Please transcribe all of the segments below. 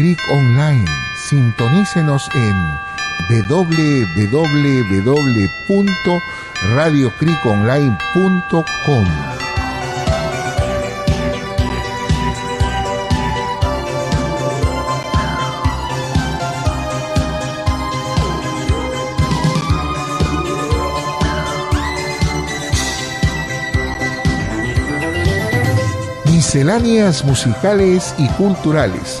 Creek Online. Sintonícenos en www.radiocreekonline.com. Misceláneas musicales y culturales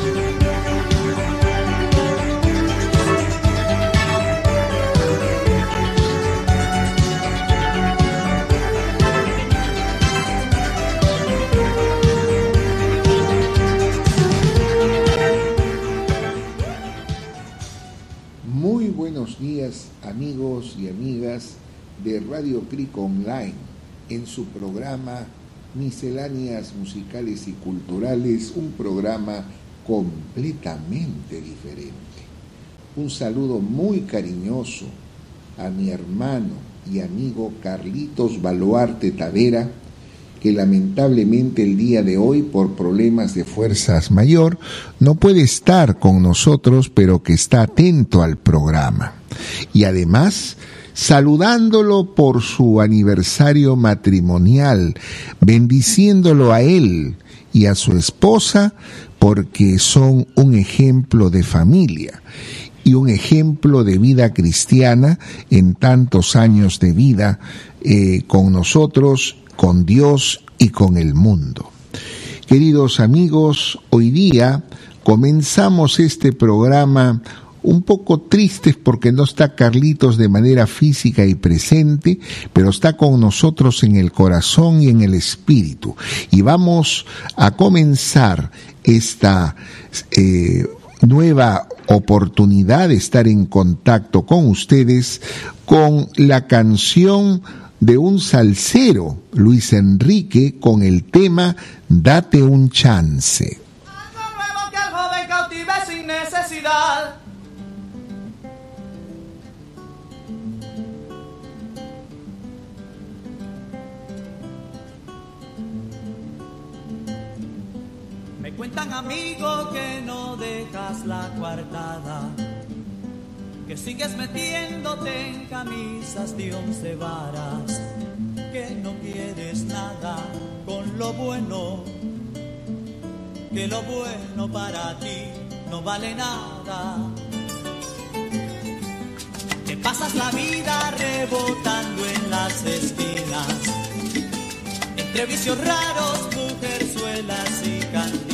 Radio Online en su programa Misceláneas Musicales y Culturales, un programa completamente diferente. Un saludo muy cariñoso a mi hermano y amigo Carlitos Baluarte Tavera, que lamentablemente el día de hoy, por problemas de fuerzas mayor, no puede estar con nosotros, pero que está atento al programa. Y además, saludándolo por su aniversario matrimonial, bendiciéndolo a él y a su esposa porque son un ejemplo de familia y un ejemplo de vida cristiana en tantos años de vida eh, con nosotros, con Dios y con el mundo. Queridos amigos, hoy día comenzamos este programa un poco tristes porque no está Carlitos de manera física y presente, pero está con nosotros en el corazón y en el espíritu. Y vamos a comenzar esta eh, nueva oportunidad de estar en contacto con ustedes con la canción de un salsero, Luis Enrique, con el tema Date un chance. Me cuentan amigos que no dejas la coartada, que sigues metiéndote en camisas de once varas, que no quieres nada con lo bueno, que lo bueno para ti no vale nada. Te pasas la vida rebotando en las esquinas, entre vicios raros, mujerzuelas y cantinas.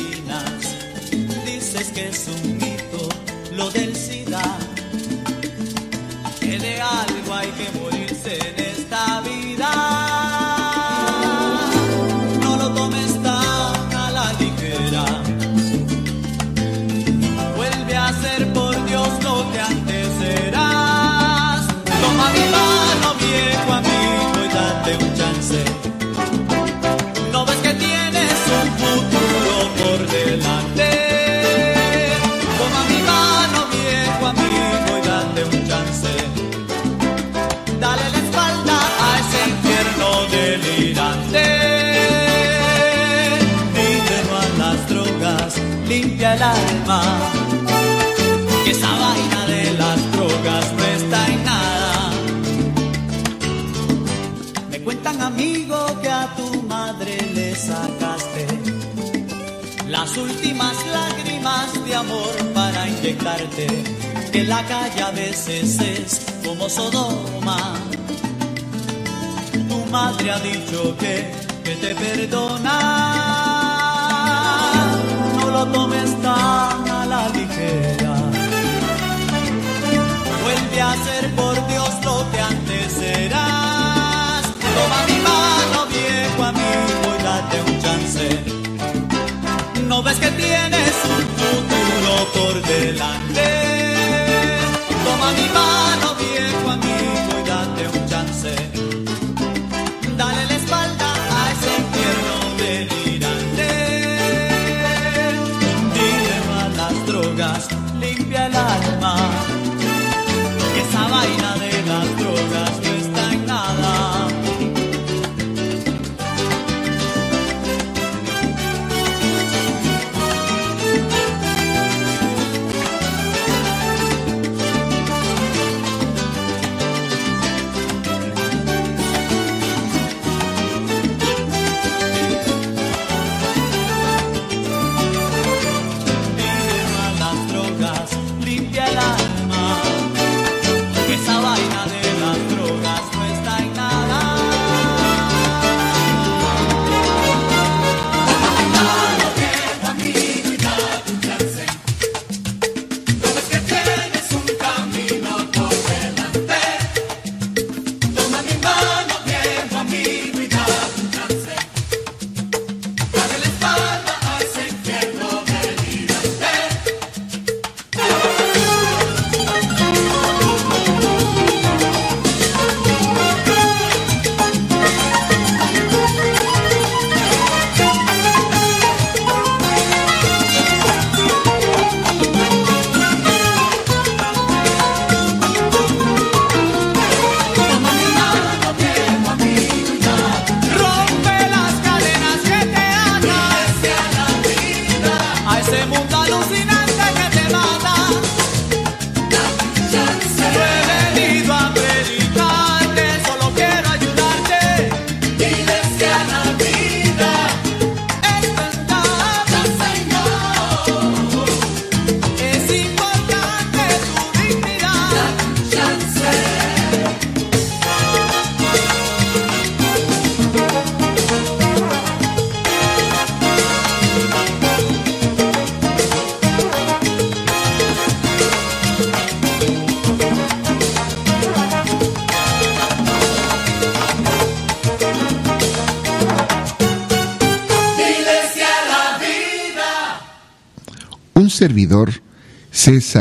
Dices que es un mito lo del SIDA, que de algo hay que morirse en esta vida. No lo tomes tan a la ligera. Vuelve a ser por Dios lo que antes eras. Toma mi mano, viejo el alma. Que esa vaina de las drogas no está en nada. Me cuentan amigos que a tu madre le sacaste las últimas lágrimas de amor para inyectarte. Que la calle a veces es como Sodoma. Tu madre ha dicho que, que te perdona. Lo tomes tan a la ligera. Vuelve a ser por Dios lo que antes eras. Toma mi mano, viejo amigo, y date un chance. No ves que tienes un futuro por delante. Toma mi mano, viejo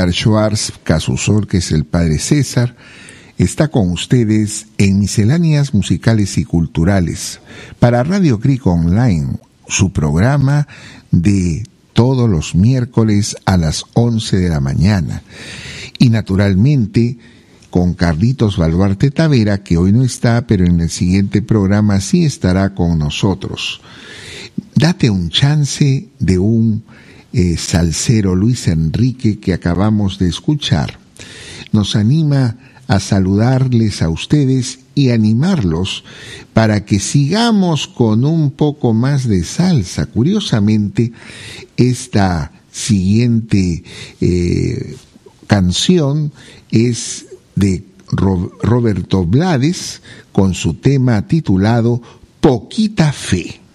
César Schwartz Casusor, que es el padre César, está con ustedes en Misceláneas Musicales y Culturales para Radio Cric Online, su programa de todos los miércoles a las 11 de la mañana. Y naturalmente con Carlitos Baluarte Tavera, que hoy no está, pero en el siguiente programa sí estará con nosotros. Date un chance de un eh, salsero Luis Enrique que acabamos de escuchar. Nos anima a saludarles a ustedes y animarlos para que sigamos con un poco más de salsa. Curiosamente, esta siguiente eh, canción es de Roberto Blades con su tema titulado Poquita Fe.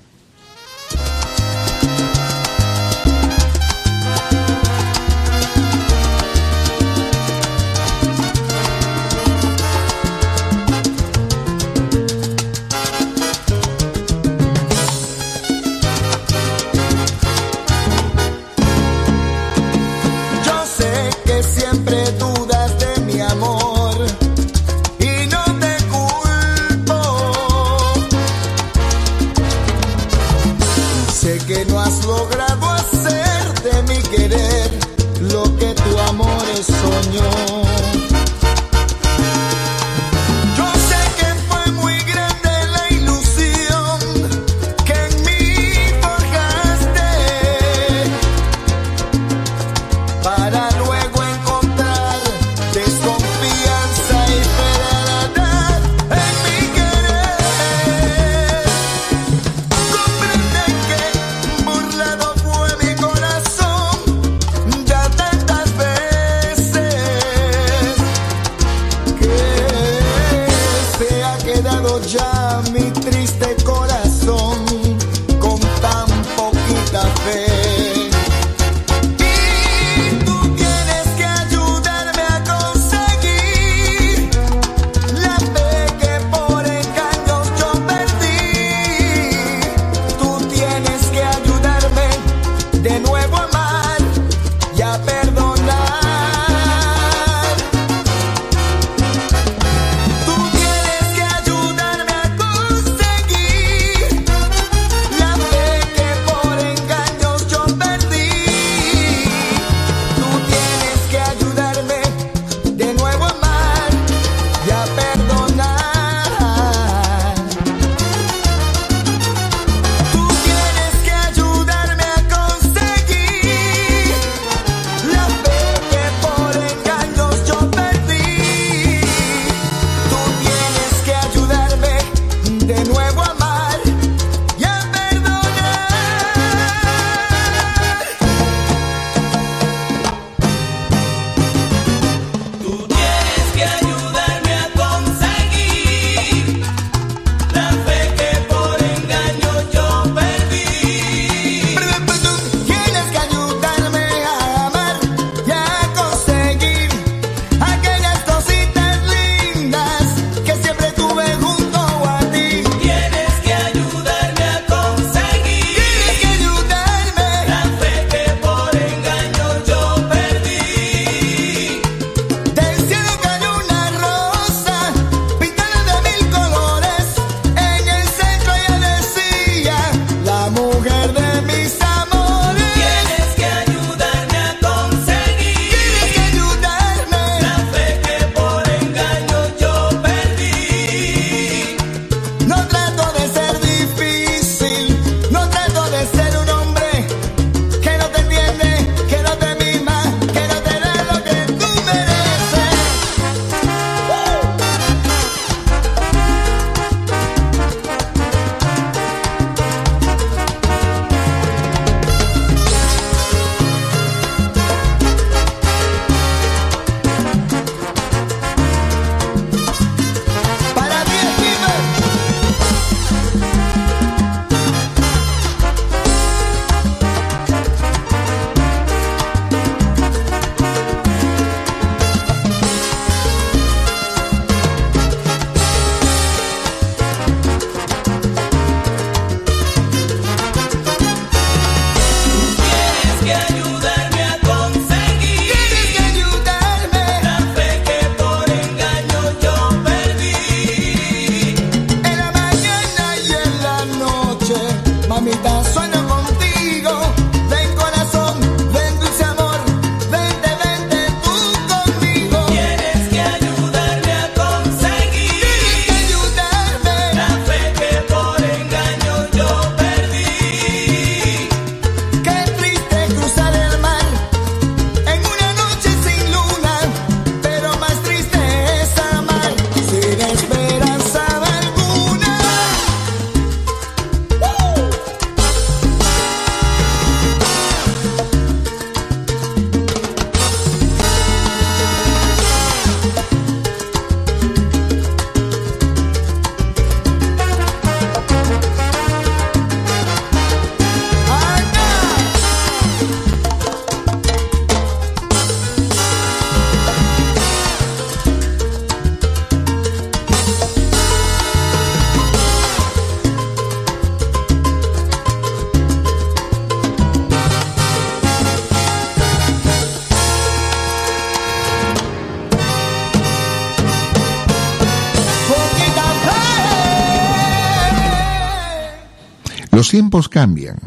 Tiempos cambian,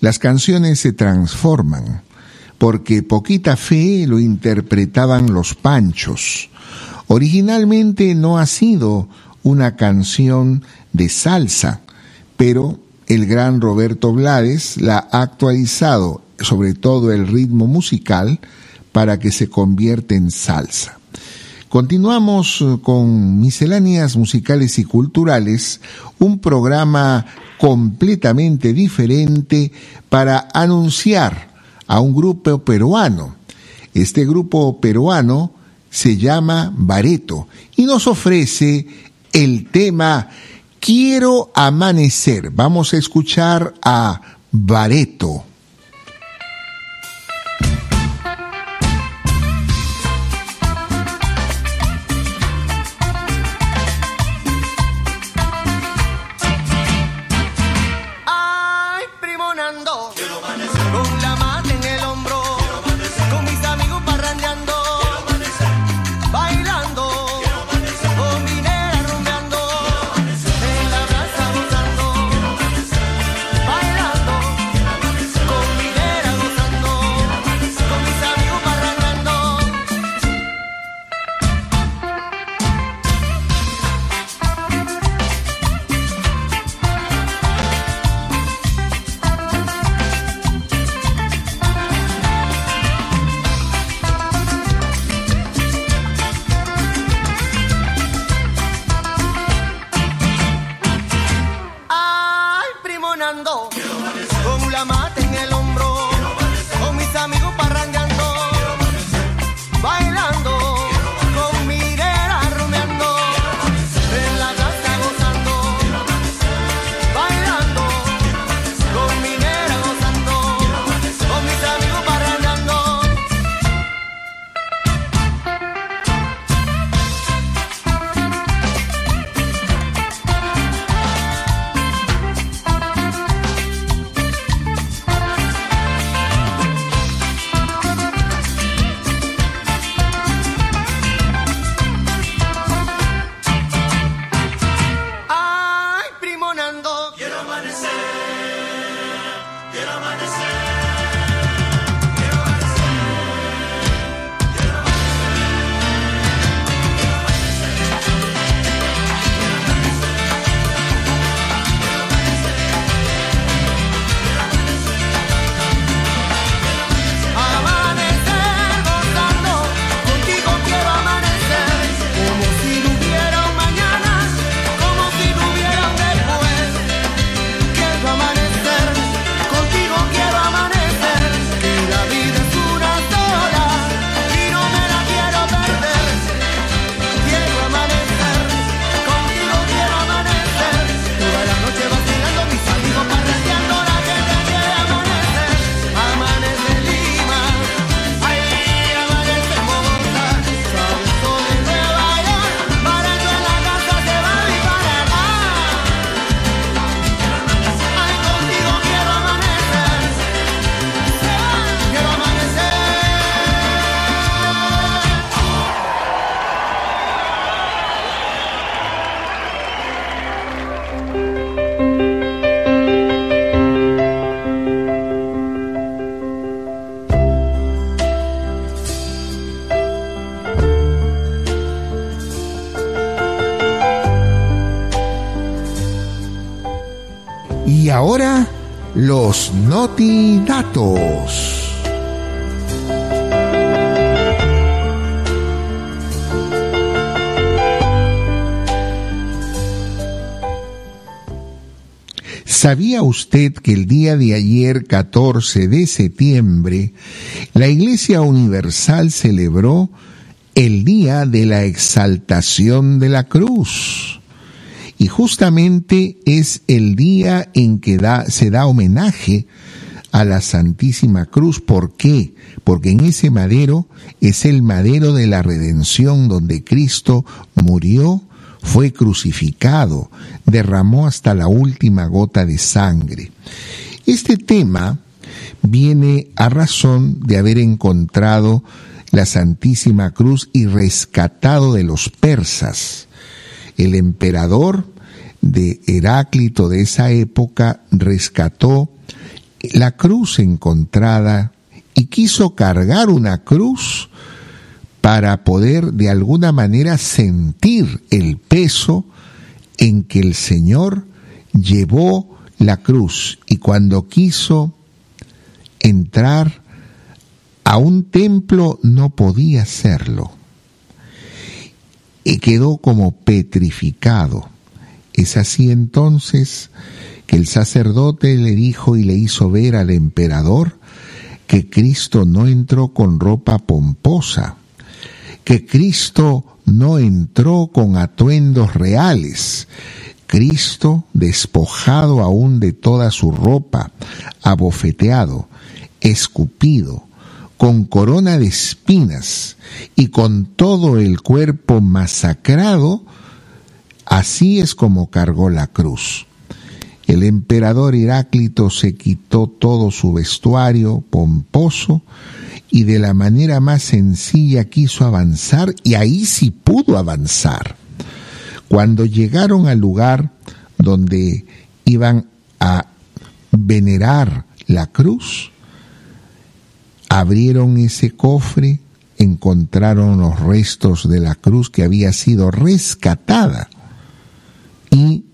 las canciones se transforman, porque Poquita Fe lo interpretaban los Panchos. Originalmente no ha sido una canción de salsa, pero el gran Roberto Blades la ha actualizado, sobre todo el ritmo musical, para que se convierta en salsa. Continuamos con misceláneas musicales y culturales, un programa completamente diferente para anunciar a un grupo peruano. Este grupo peruano se llama Bareto y nos ofrece el tema Quiero amanecer. Vamos a escuchar a Bareto. Los notidatos. ¿Sabía usted que el día de ayer, 14 de septiembre, la Iglesia Universal celebró el Día de la Exaltación de la Cruz? Y justamente es el día en que se da homenaje a la Santísima Cruz. ¿Por qué? Porque en ese madero es el madero de la redención donde Cristo murió, fue crucificado, derramó hasta la última gota de sangre. Este tema viene a razón de haber encontrado la Santísima Cruz y rescatado de los persas el emperador de Heráclito de esa época rescató la cruz encontrada y quiso cargar una cruz para poder de alguna manera sentir el peso en que el Señor llevó la cruz. Y cuando quiso entrar a un templo no podía hacerlo y quedó como petrificado. Es así entonces que el sacerdote le dijo y le hizo ver al emperador que Cristo no entró con ropa pomposa, que Cristo no entró con atuendos reales, Cristo despojado aún de toda su ropa, abofeteado, escupido, con corona de espinas y con todo el cuerpo masacrado, así es como cargó la cruz. El emperador Heráclito se quitó todo su vestuario pomposo y de la manera más sencilla quiso avanzar y ahí sí pudo avanzar. Cuando llegaron al lugar donde iban a venerar la cruz, abrieron ese cofre, encontraron los restos de la cruz que había sido rescatada y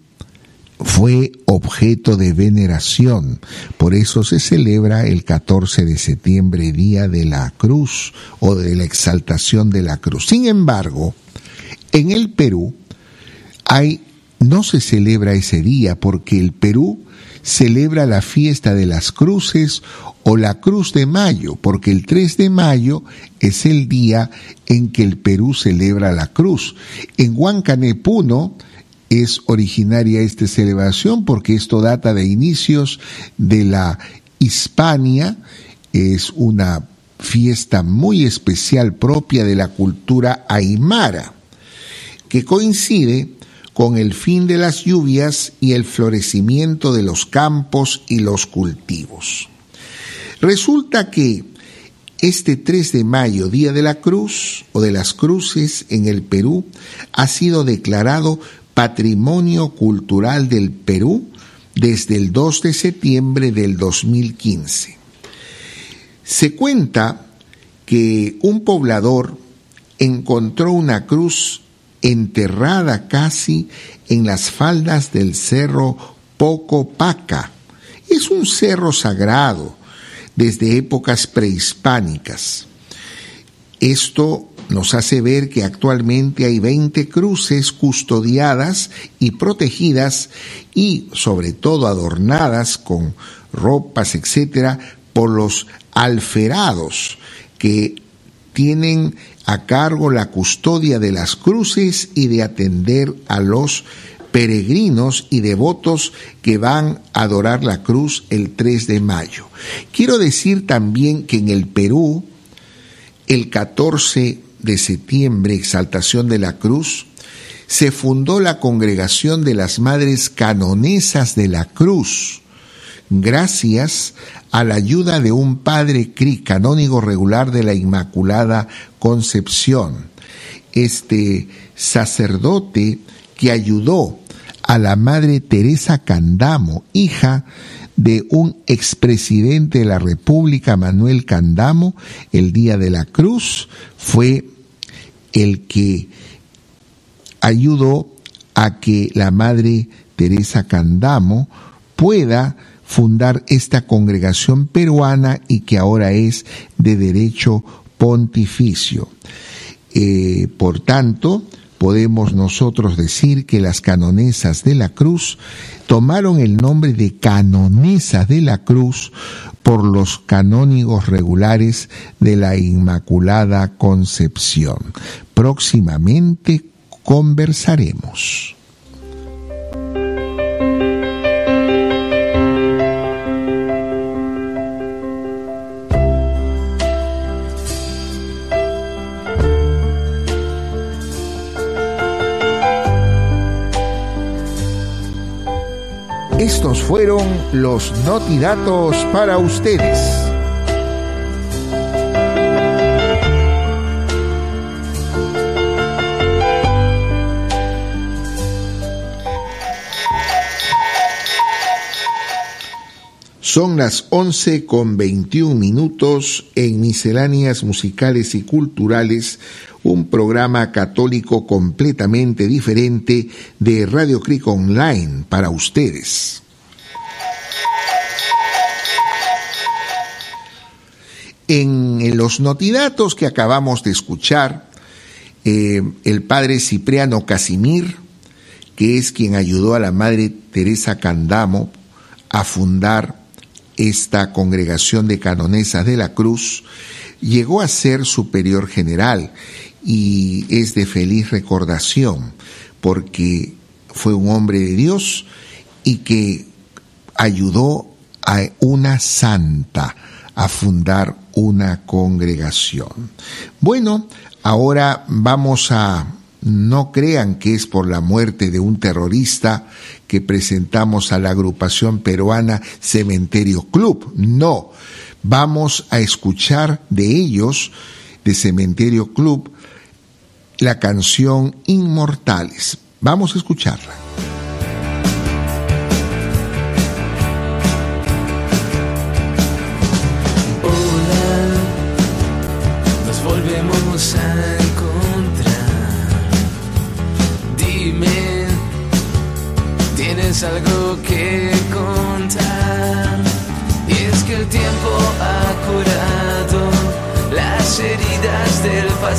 fue objeto de veneración. Por eso se celebra el 14 de septiembre, Día de la Cruz o de la exaltación de la cruz. Sin embargo, en el Perú hay, no se celebra ese día porque el Perú celebra la fiesta de las cruces o la Cruz de Mayo, porque el 3 de mayo es el día en que el Perú celebra la cruz. En Huancanepuno, es originaria esta celebración porque esto data de inicios de la Hispania, es una fiesta muy especial propia de la cultura aymara, que coincide con el fin de las lluvias y el florecimiento de los campos y los cultivos. Resulta que este 3 de mayo, Día de la Cruz o de las Cruces en el Perú, ha sido declarado Patrimonio Cultural del Perú desde el 2 de septiembre del 2015. Se cuenta que un poblador encontró una cruz enterrada casi en las faldas del cerro Pocopaca. Es un cerro sagrado desde épocas prehispánicas. Esto nos hace ver que actualmente hay 20 cruces custodiadas y protegidas y sobre todo adornadas con ropas, etcétera, por los alferados que tienen a cargo la custodia de las cruces y de atender a los peregrinos y devotos que van a adorar la cruz el 3 de mayo. Quiero decir también que en el Perú, el 14 de septiembre, exaltación de la cruz, se fundó la congregación de las Madres Canonesas de la Cruz, gracias a la ayuda de un padre canónigo regular de la Inmaculada Concepción. Este sacerdote que ayudó a la Madre Teresa Candamo, hija de un expresidente de la República, Manuel Candamo, el día de la cruz, fue el que ayudó a que la Madre Teresa Candamo pueda fundar esta congregación peruana y que ahora es de derecho pontificio. Eh, por tanto, podemos nosotros decir que las canonesas de la cruz tomaron el nombre de canonesas de la cruz por los canónigos regulares de la Inmaculada Concepción. Próximamente conversaremos. Estos fueron los notidatos para ustedes. Son las 11 con 21 minutos en Misceláneas Musicales y Culturales, un programa católico completamente diferente de Radio Cric Online para ustedes. En los notidatos que acabamos de escuchar, eh, el padre Cipriano Casimir, que es quien ayudó a la madre Teresa Candamo a fundar esta congregación de canonesas de la cruz, llegó a ser superior general y es de feliz recordación porque fue un hombre de Dios y que ayudó a una santa a fundar una congregación. Bueno, ahora vamos a no crean que es por la muerte de un terrorista que presentamos a la agrupación peruana Cementerio Club. No, vamos a escuchar de ellos, de Cementerio Club, la canción Inmortales. Vamos a escucharla.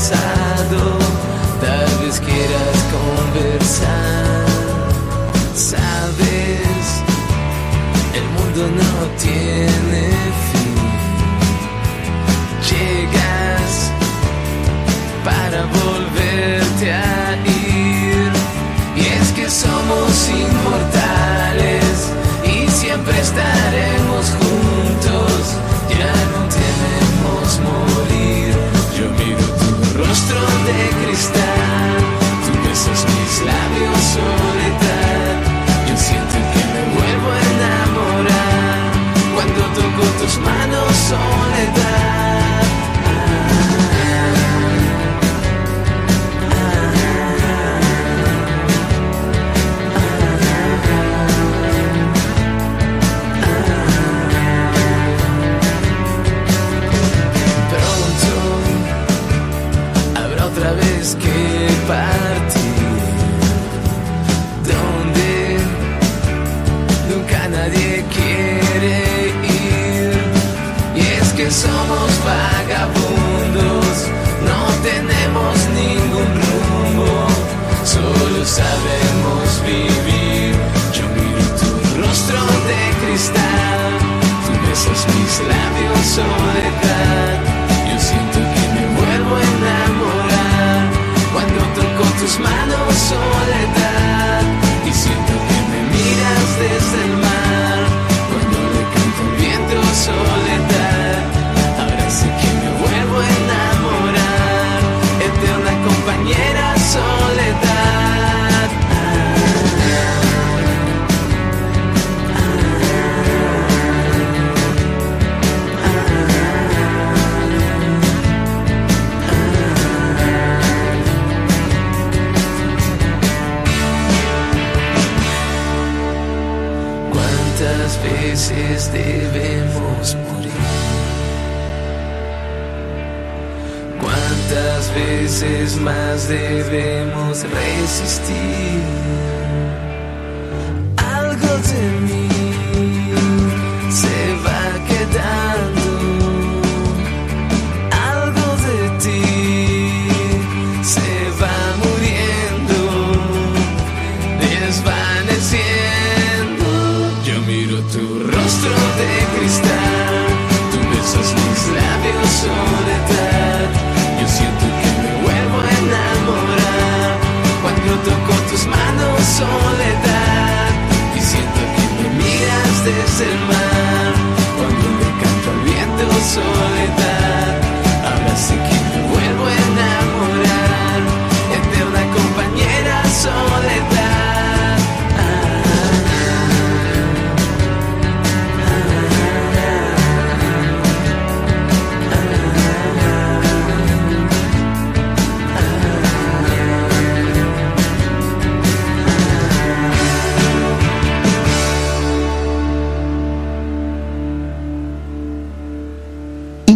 Del solidad. Cuántas veces debemos morir. ¿Cuántas veces más debemos resistir? soledad y siento que me miras desde el mar.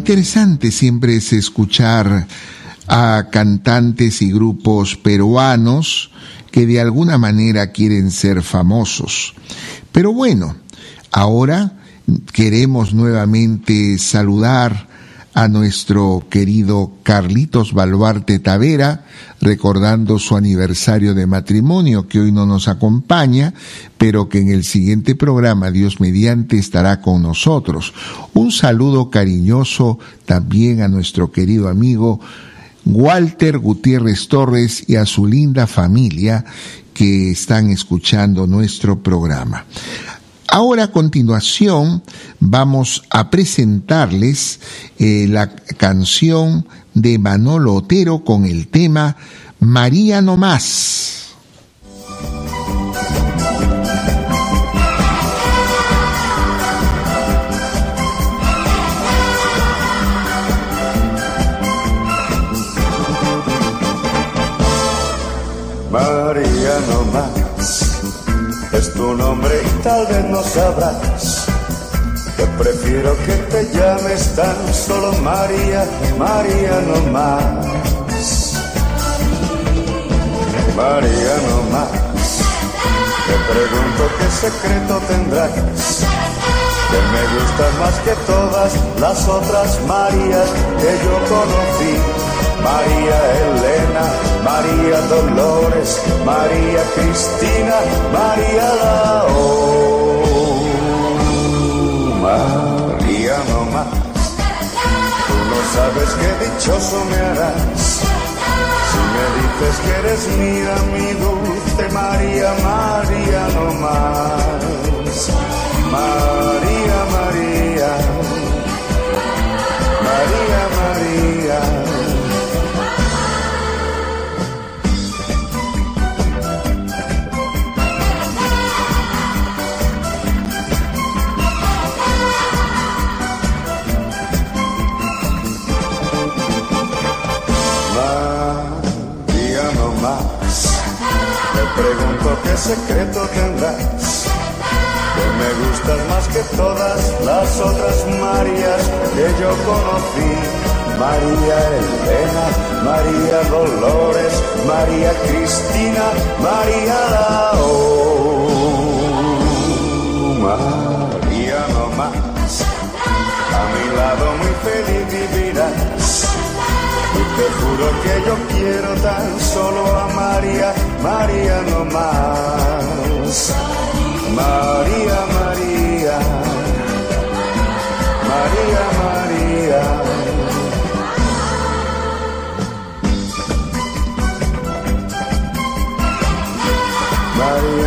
Interesante siempre es escuchar a cantantes y grupos peruanos que de alguna manera quieren ser famosos. Pero bueno, ahora queremos nuevamente saludar a nuestro querido Carlitos Baluarte Tavera, recordando su aniversario de matrimonio, que hoy no nos acompaña, pero que en el siguiente programa, Dios mediante, estará con nosotros. Un saludo cariñoso también a nuestro querido amigo Walter Gutiérrez Torres y a su linda familia que están escuchando nuestro programa. Ahora a continuación vamos a presentarles eh, la canción de Manolo Otero con el tema María no más. Es tu nombre y tal vez no sabrás. Te prefiero que te llames tan solo María, María no más. María no más. Te pregunto qué secreto tendrás. Que me gustas más que todas las otras Marías que yo conocí María Elena, María Dolores, María Cristina, María Lao. María no más, tú no sabes qué dichoso me harás. Si me dices que eres mía, mi dulce María, María no más. María, María, María. Pregunto qué secreto tendrás. Que me gustas más que todas las otras Marías que yo conocí. María Elena, María Dolores, María Cristina, María Lao. María no más, a mi lado muy feliz vivirás. Te juro que yo quiero tan solo a María María no más. María. María, María. María, María.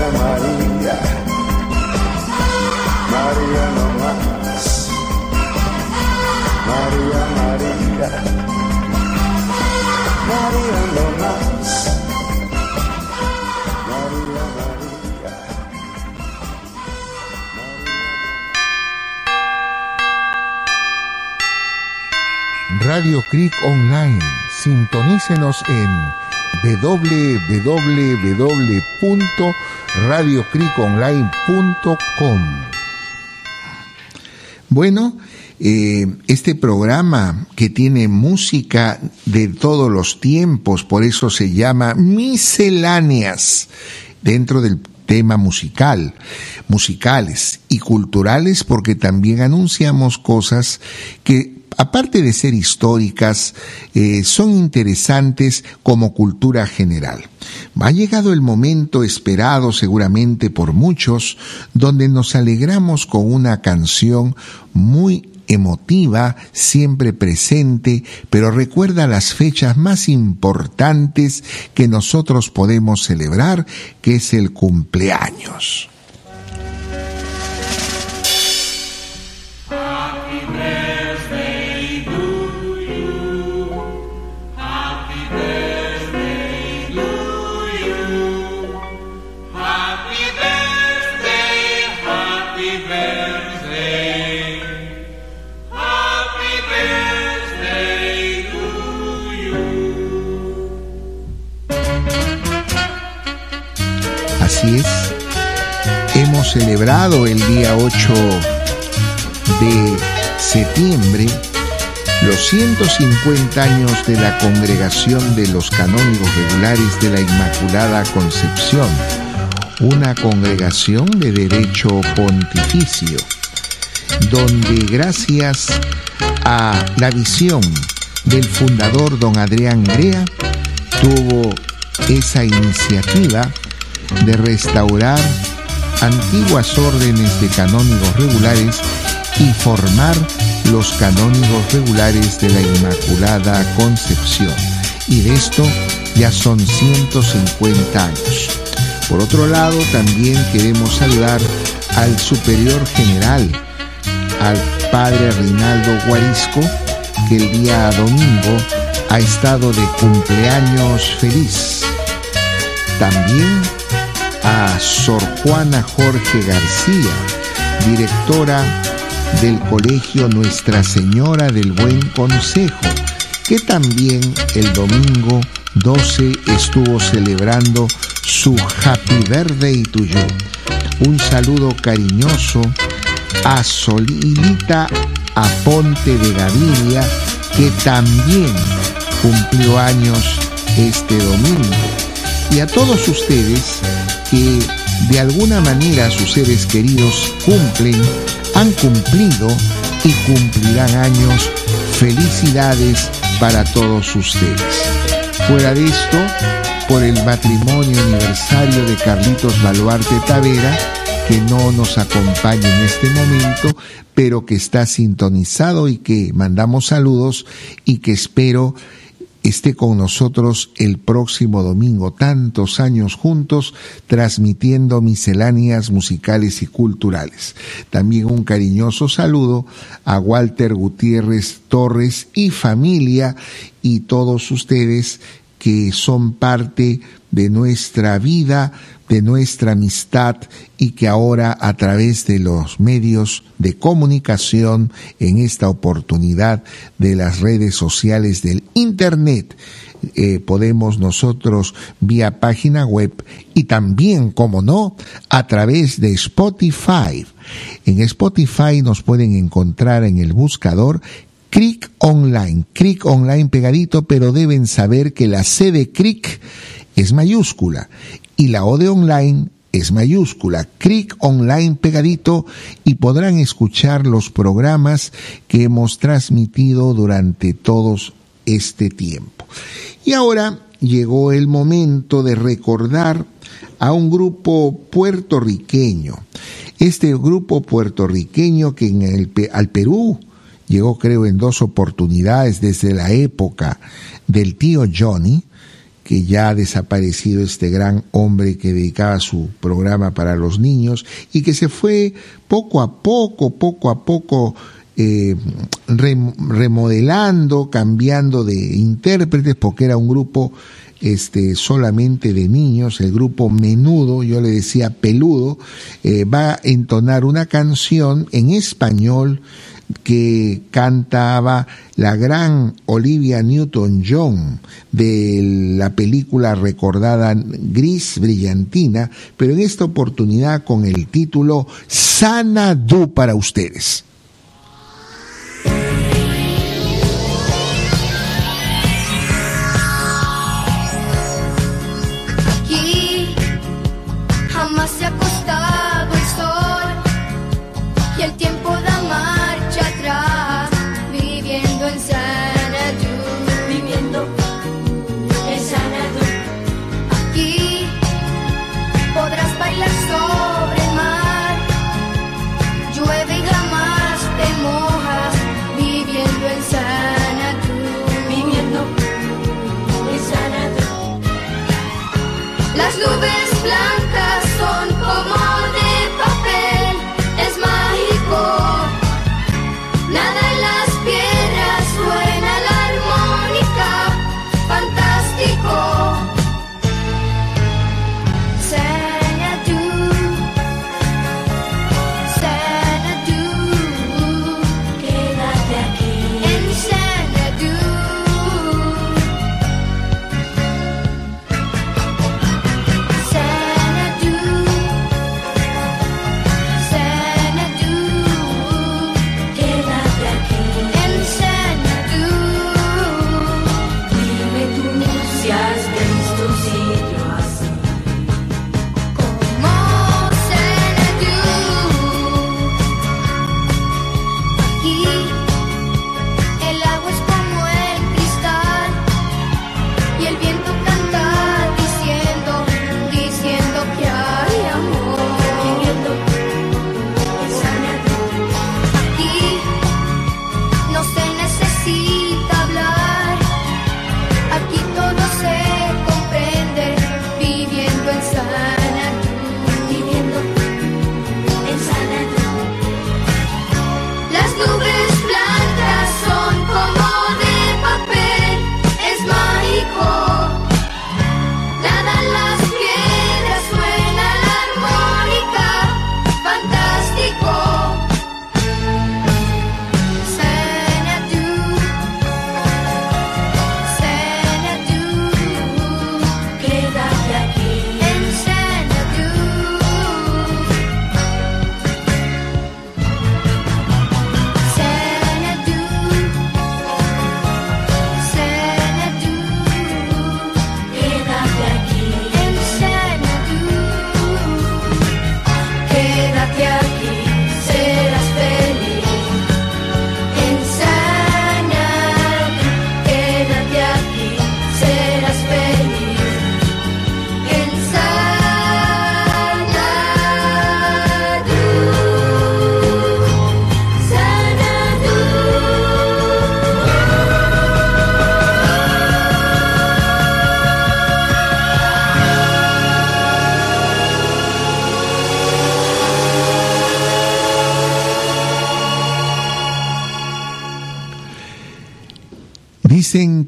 Radio Creek Online. Sintonícenos en www.radiocriconline.com. Bueno, eh, este programa que tiene música de todos los tiempos, por eso se llama Misceláneas, dentro del tema musical, musicales y culturales, porque también anunciamos cosas que aparte de ser históricas, eh, son interesantes como cultura general. Ha llegado el momento esperado seguramente por muchos, donde nos alegramos con una canción muy emotiva, siempre presente, pero recuerda las fechas más importantes que nosotros podemos celebrar, que es el cumpleaños. Celebrado el día 8 de septiembre los 150 años de la Congregación de los Canónigos Regulares de la Inmaculada Concepción, una congregación de derecho pontificio, donde gracias a la visión del fundador don Adrián Grea, tuvo esa iniciativa de restaurar antiguas órdenes de canónigos regulares y formar los canónigos regulares de la Inmaculada Concepción. Y de esto ya son 150 años. Por otro lado, también queremos saludar al superior general, al padre Rinaldo Guarisco, que el día domingo ha estado de cumpleaños feliz. También a Sor Juana Jorge García, directora del Colegio Nuestra Señora del Buen Consejo, que también el domingo 12 estuvo celebrando su Happy Birthday to You. Un saludo cariñoso a Solilita Aponte de Gaviria, que también cumplió años este domingo. Y a todos ustedes que de alguna manera sus seres queridos cumplen, han cumplido y cumplirán años. Felicidades para todos ustedes. Fuera de esto, por el matrimonio aniversario de Carlitos Baluarte Tavera, que no nos acompaña en este momento, pero que está sintonizado y que mandamos saludos y que espero esté con nosotros el próximo domingo, tantos años juntos, transmitiendo misceláneas musicales y culturales. También un cariñoso saludo a Walter Gutiérrez Torres y familia y todos ustedes que son parte nuestra vida, de nuestra amistad y que ahora a través de los medios de comunicación en esta oportunidad de las redes sociales del Internet eh, podemos nosotros vía página web y también, como no, a través de Spotify. En Spotify nos pueden encontrar en el buscador Cric Online, Cric Online pegadito, pero deben saber que la C de Cric es mayúscula y la O de online es mayúscula, Cric Online pegadito y podrán escuchar los programas que hemos transmitido durante todos este tiempo. Y ahora llegó el momento de recordar a un grupo puertorriqueño. Este grupo puertorriqueño que en el, al Perú llegó creo en dos oportunidades desde la época del tío Johnny, que ya ha desaparecido este gran hombre que dedicaba su programa para los niños y que se fue poco a poco, poco a poco eh, remodelando, cambiando de intérpretes, porque era un grupo este, solamente de niños, el grupo Menudo, yo le decía peludo, eh, va a entonar una canción en español que cantaba la gran Olivia Newton-John de la película recordada Gris Brillantina, pero en esta oportunidad con el título Sanadu para ustedes. Love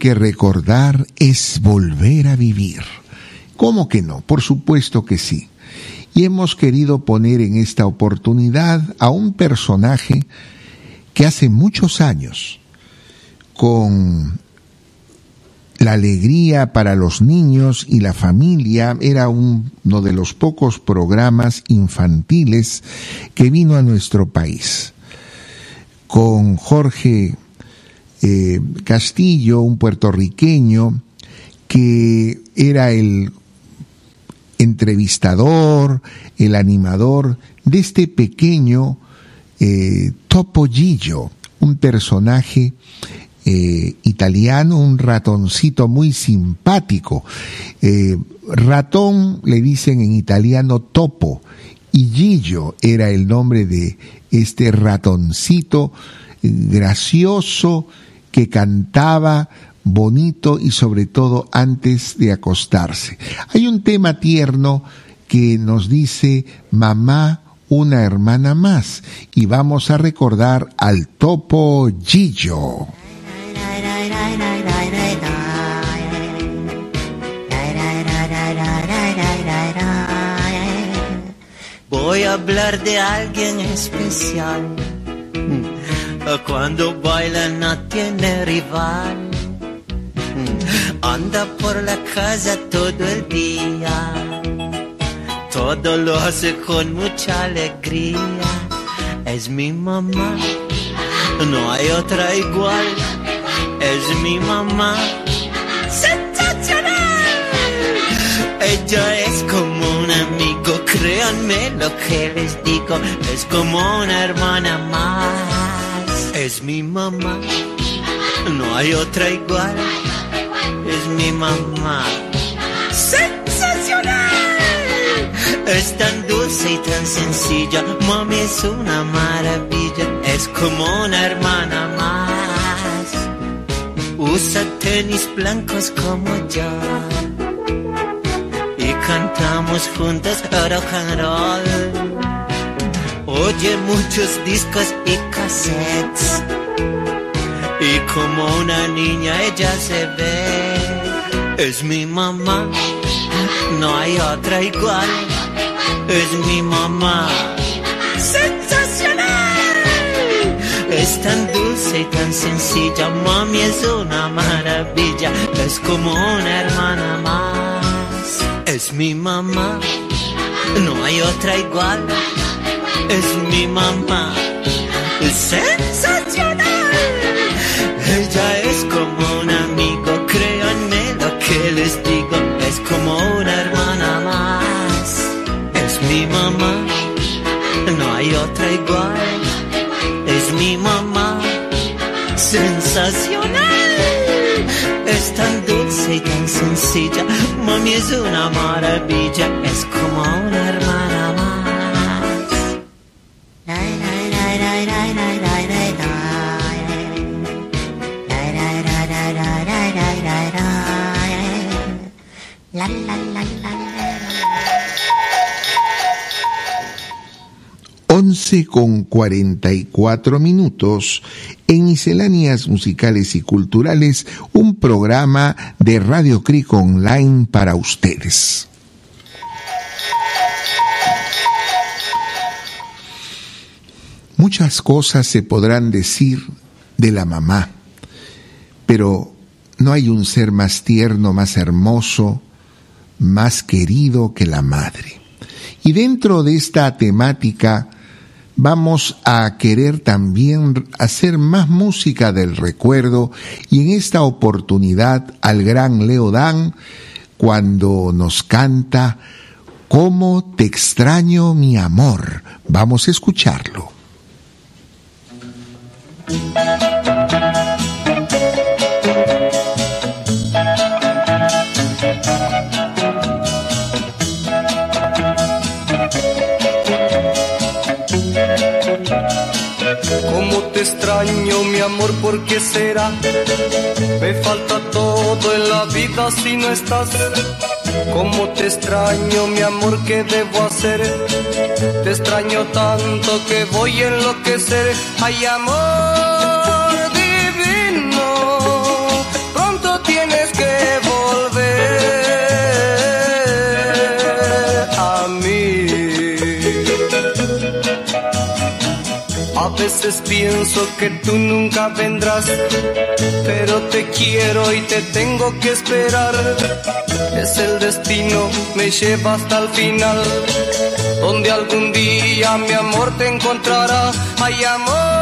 que recordar es volver a vivir. ¿Cómo que no? Por supuesto que sí. Y hemos querido poner en esta oportunidad a un personaje que hace muchos años, con la alegría para los niños y la familia, era uno de los pocos programas infantiles que vino a nuestro país. Con Jorge eh, Castillo, un puertorriqueño, que era el entrevistador, el animador de este pequeño eh, un personaje eh, italiano, un ratoncito muy simpático. Eh, ratón le dicen en italiano topo y Gillo era el nombre de este ratoncito gracioso, que cantaba bonito y sobre todo antes de acostarse. Hay un tema tierno que nos dice mamá una hermana más y vamos a recordar al topo Gillo. Voy a hablar de alguien especial cuando baila no tiene rival. Anda por la casa todo el día. Todo lo hace con mucha alegría. Es mi mamá. No hay otra igual. Es mi mamá. ¡Sensacional! Ella es como un amigo, créanme lo que les digo, es como una hermana más es mi mamá, no hay otra igual, es mi mamá. ¡Sensacional! Es tan dulce y tan sencilla, mami es una maravilla, es como una hermana más. Usa tenis blancos como yo y cantamos juntos rock and roll Oye muchos discos y cassettes. Y como una niña ella se ve. Es mi mamá, no hay otra igual. Es mi mamá. ¡Sensacional! Es tan dulce y tan sencilla. Mami es una maravilla. Es como una hermana más. Es mi mamá, no hay otra igual es mi mamá. Sensacional. Ella es como un amigo, créanme lo que les digo. Es como una hermana más. Es mi mamá, no hay otra igual. Es mi mamá, sensacional. Es tan dulce y tan sencilla. Mami es una maravilla, es como una hermana más. con 44 minutos en Misceláneas Musicales y Culturales, un programa de Radio Cric Online para ustedes. Muchas cosas se podrán decir de la mamá, pero no hay un ser más tierno, más hermoso, más querido que la madre. Y dentro de esta temática vamos a querer también hacer más música del recuerdo y en esta oportunidad al gran Leodán cuando nos canta ¿Cómo te extraño mi amor? Vamos a escucharlo. Extraño, mi amor, ¿por qué será? Me falta todo en la vida si no estás. ¿Cómo te extraño, mi amor, qué debo hacer? Te extraño tanto que voy a enloquecer. Ay, amor pienso que tú nunca vendrás, pero te quiero y te tengo que esperar. Es el destino, me lleva hasta el final, donde algún día mi amor te encontrará. Hay amor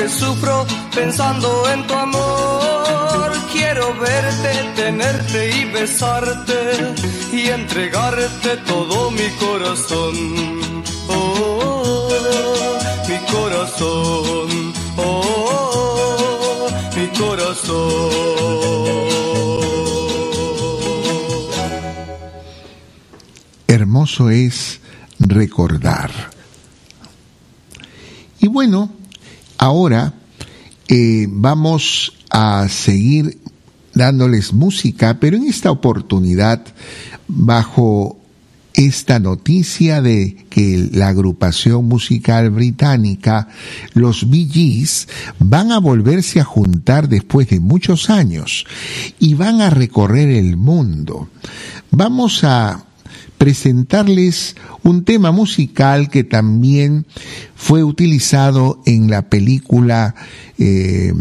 porque sufro pensando en tu amor. Quiero verte, tenerte y besarte y entregarte todo mi corazón. Oh, mi corazón. Oh, mi corazón. Hermoso es recordar. Y bueno, ahora eh, vamos a seguir dándoles música, pero en esta oportunidad bajo esta noticia de que la agrupación musical británica, los Bee Gees, van a volverse a juntar después de muchos años y van a recorrer el mundo. Vamos a presentarles un tema musical que también fue utilizado en la película eh,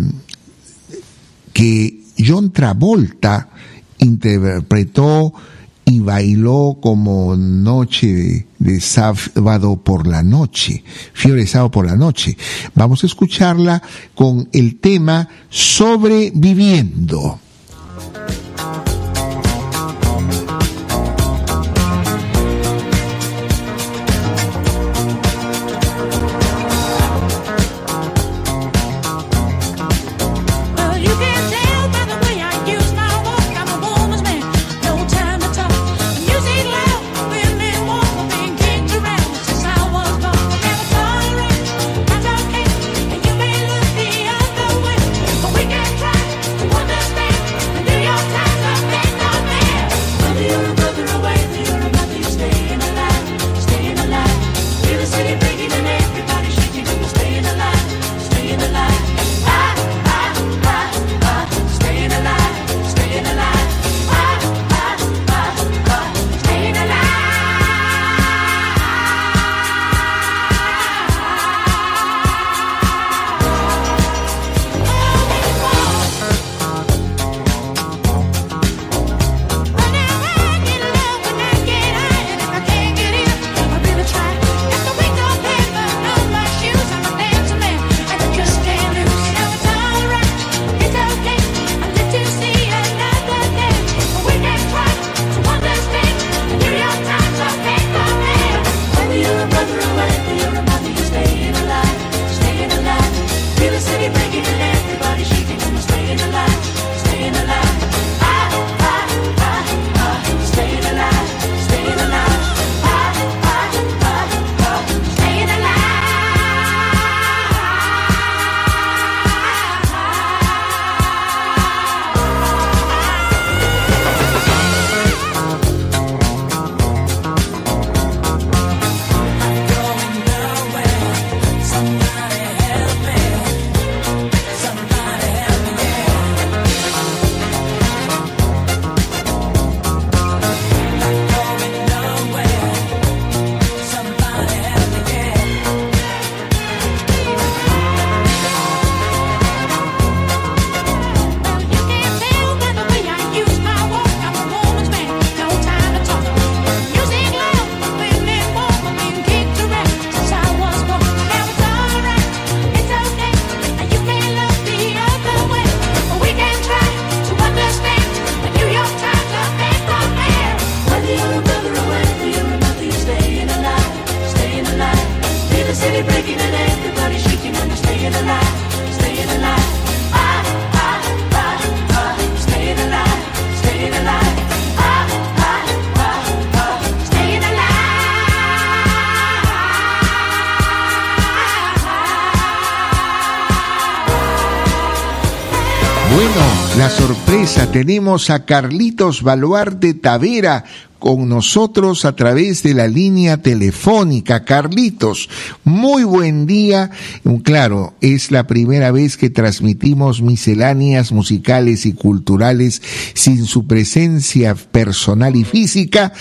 que John Travolta interpretó y bailó como noche de sábado por la noche, fiebre de sábado por la noche. Vamos a escucharla con el tema Sobreviviendo. Tenemos a Carlitos Baluarte Tavera con nosotros a través de la línea telefónica. Carlitos, muy buen día. Claro, es la primera vez que transmitimos misceláneas musicales y culturales sin su presencia personal y física,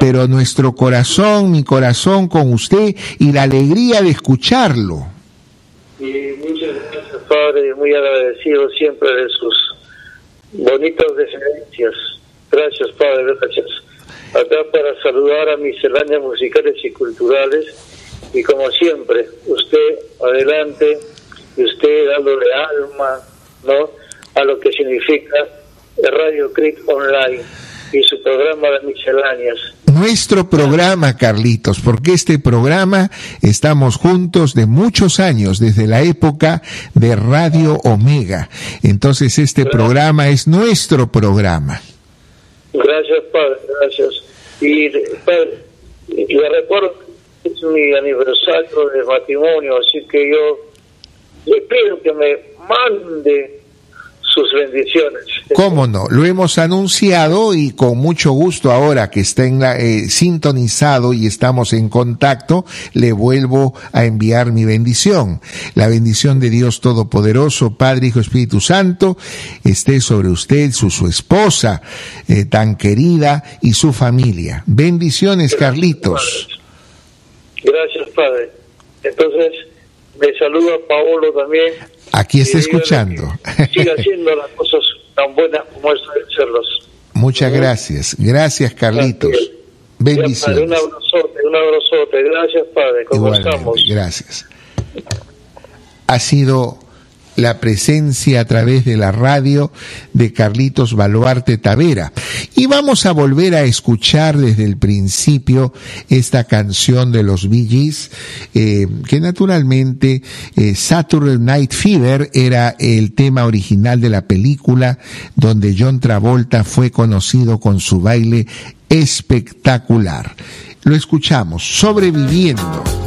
pero nuestro corazón, mi corazón con usted y la alegría de escucharlo. Y muchas gracias, Padre, muy agradecido siempre de bonitas deferencias. Gracias, Padre, gracias. Acá para saludar a misceláneas musicales y culturales. Y como siempre, usted adelante y usted dándole alma, ¿no? A lo que significa Radio Creek Online y su programa de misceláneas. Nuestro programa, Carlitos, porque este programa estamos juntos de muchos años, desde la época de Radio Omega. Entonces este programa es nuestro programa. Gracias, Padre, gracias. Y, Padre, le recuerdo que es mi aniversario de matrimonio, así que yo le pido que me mande sus bendiciones. ¿Cómo no? Lo hemos anunciado y con mucho gusto ahora que está en la- eh, sintonizado y estamos en contacto, le vuelvo a enviar mi bendición. La bendición de Dios Todopoderoso, Padre, Hijo, Espíritu Santo, esté sobre usted, su, su esposa eh, tan querida y su familia. Bendiciones, Carlitos. Gracias, Padre. Entonces, me saluda Paolo también. Aquí está escuchando. Siga haciendo las cosas tan buenas como es. Muchas gracias. Gracias, Carlitos. Padre, Bendiciones. un abrazote, un abrazote. Gracias, Padre. ¿Cómo estamos? gracias. Ha sido la presencia a través de la radio de Carlitos Baluarte Tavera. Y vamos a volver a escuchar desde el principio esta canción de los Bee eh, que naturalmente eh, Saturday Night Fever era el tema original de la película donde John Travolta fue conocido con su baile espectacular. Lo escuchamos, sobreviviendo.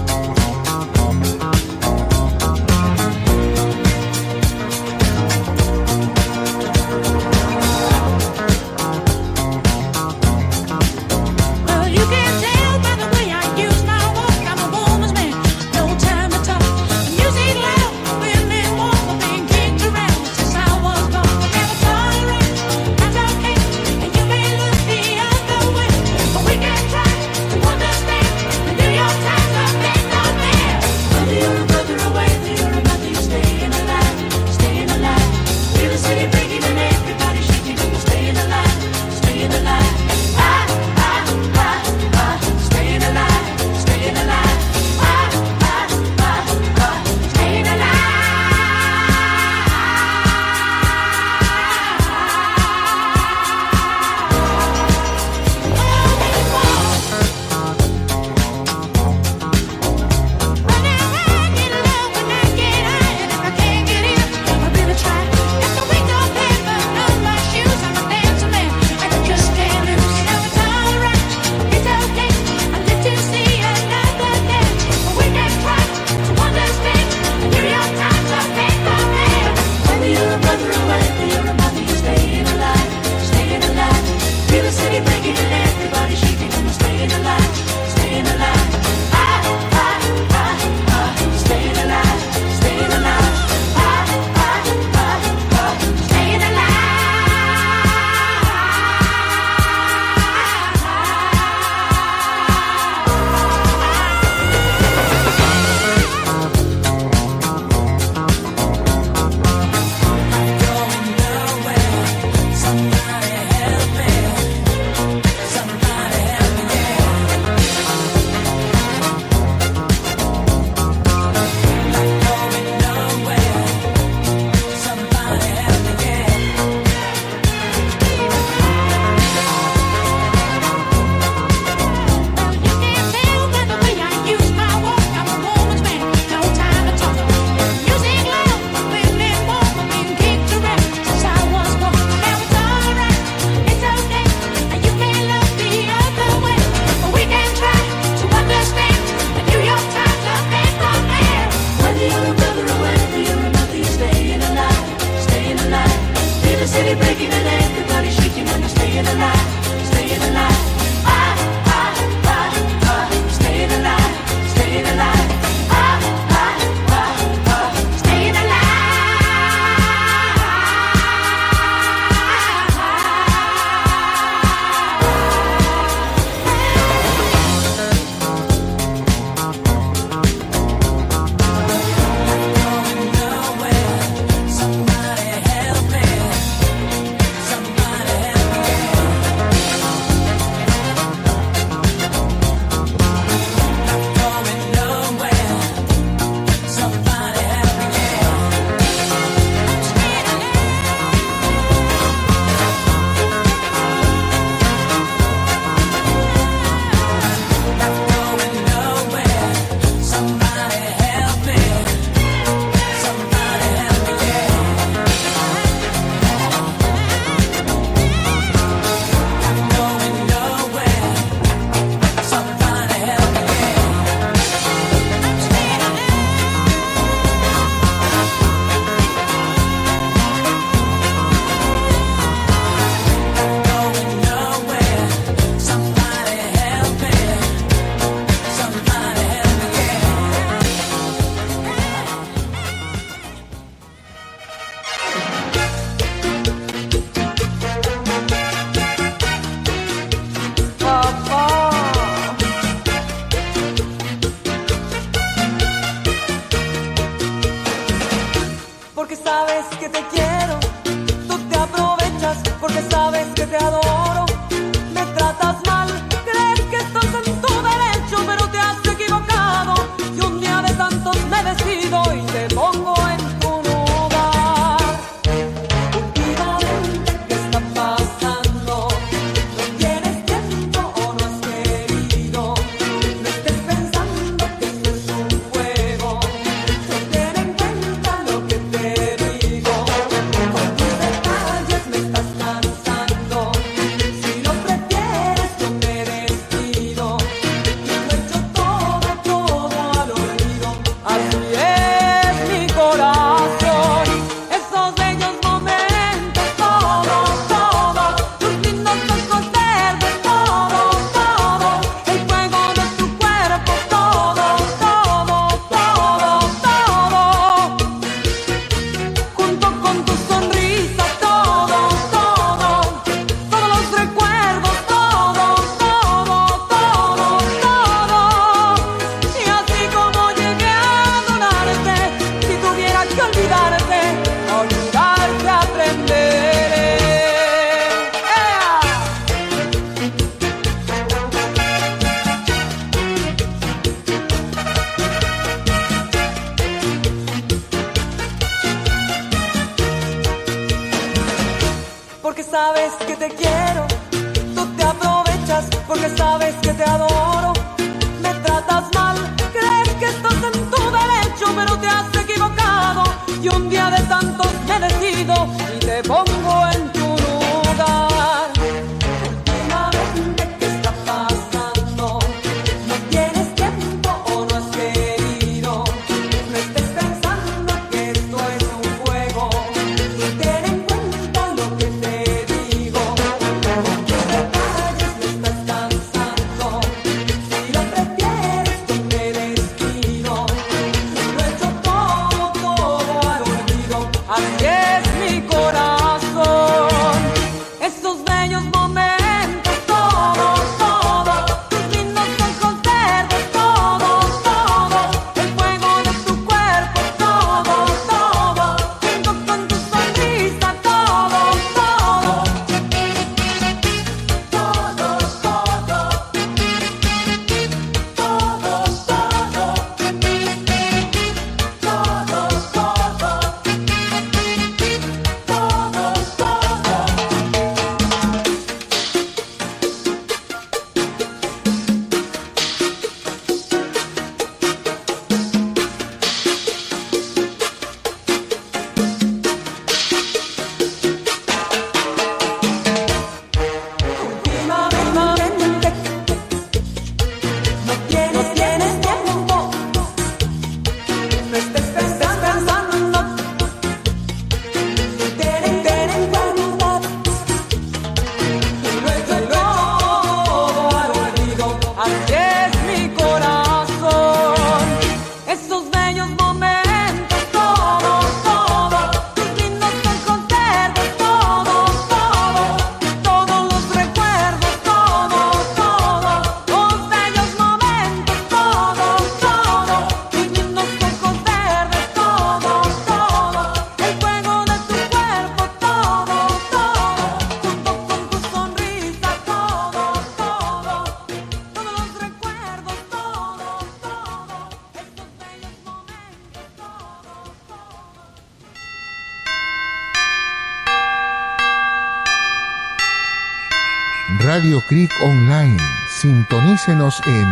Sintonícenos en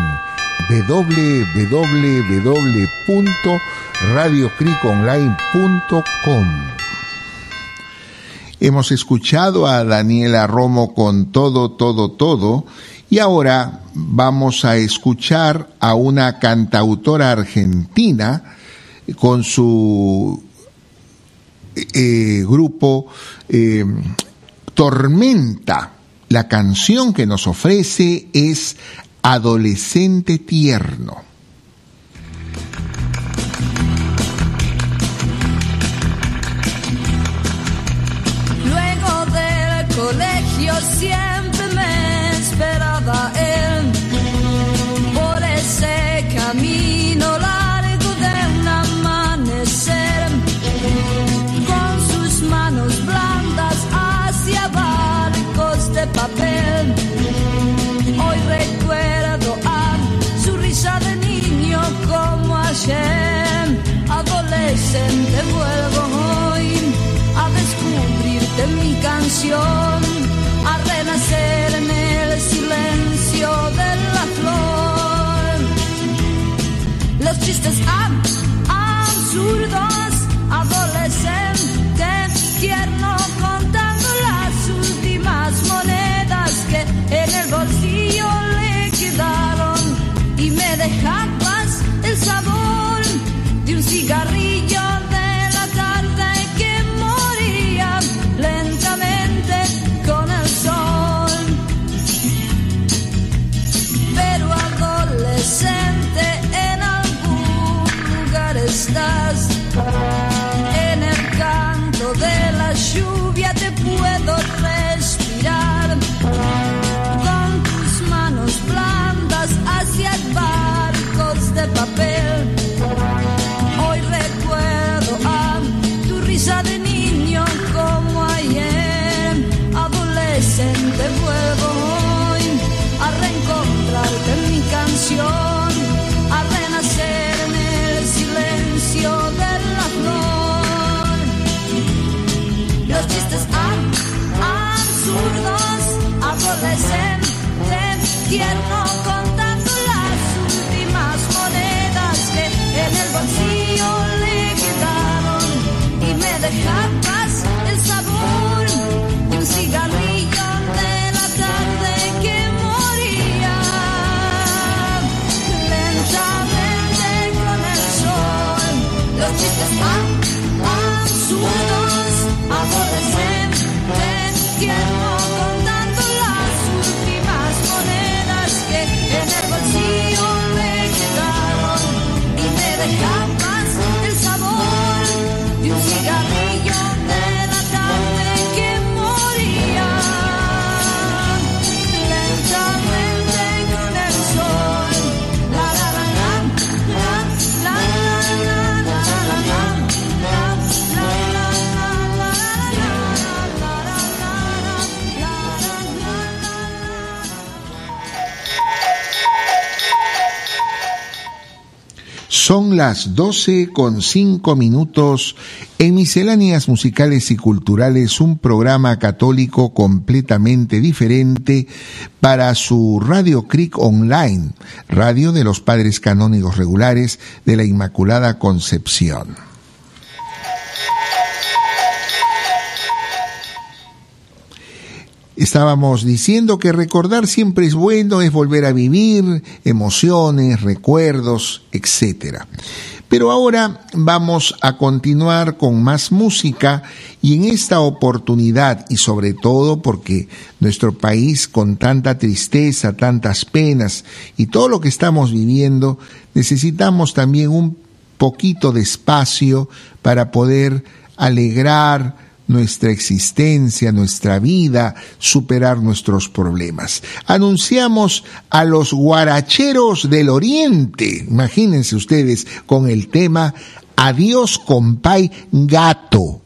www.radiocriconline.com. Hemos escuchado a Daniela Romo con todo, todo, todo y ahora vamos a escuchar a una cantautora argentina con su eh, grupo eh, Tormenta. La canción que nos ofrece es Adolescente Tierno. just as I canción, a renacer en el silencio de la flor. Los chistes ab- absurdos, adolescente, tierno, Son las 12 con 5 minutos en Misceláneas Musicales y Culturales, un programa católico completamente diferente para su Radio Creek Online, radio de los padres canónigos regulares de la Inmaculada Concepción. Estábamos diciendo que recordar siempre es bueno, es volver a vivir emociones, recuerdos, etc. Pero ahora vamos a continuar con más música y en esta oportunidad y sobre todo porque nuestro país con tanta tristeza, tantas penas y todo lo que estamos viviendo, necesitamos también un poquito de espacio para poder alegrar, nuestra existencia, nuestra vida, superar nuestros problemas. Anunciamos a los guaracheros del Oriente, imagínense ustedes, con el tema Adiós compay gato.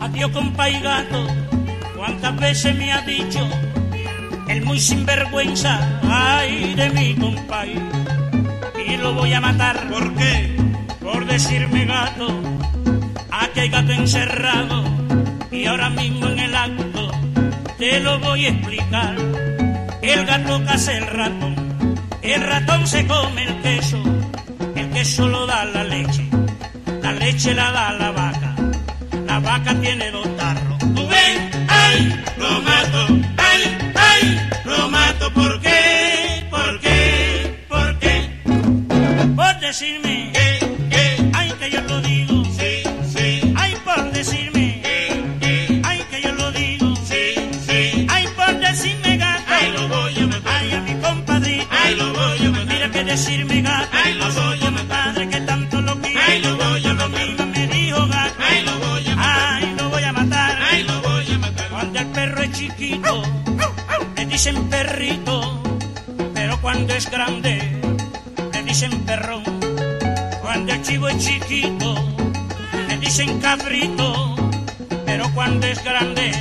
Adiós compay gato, veces me ha dicho el muy sinvergüenza Ay, de mi compay. Y lo voy a matar. ¿Por qué? Por decirme gato. Hay gato encerrado. Y ahora mismo en el acto te lo voy a explicar. El gato caza el ratón. El ratón se come el queso. El queso lo da la leche. La leche la da la vaca. La vaca tiene dos Decirme. Ay, que yo lo digo. Sí, sí. Ay, por decirme. Ay, que yo lo digo. Sí, sí. Ay, por decirme gato. Ay, lo voy a matar. Ay, a mi compadre. Ay, lo voy a matar. Mira que decirme gato. Ay, lo voy a matar. Padre que tanto lo quiere. Ay, lo voy a matar. me dijo gato. Ay, lo voy a matar. Ay, lo voy a matar. Ay, lo voy a matar. Cuando el perro es chiquito, le dicen perrito. Pero cuando es grande, dicen cabrito. Pero cuando es grande,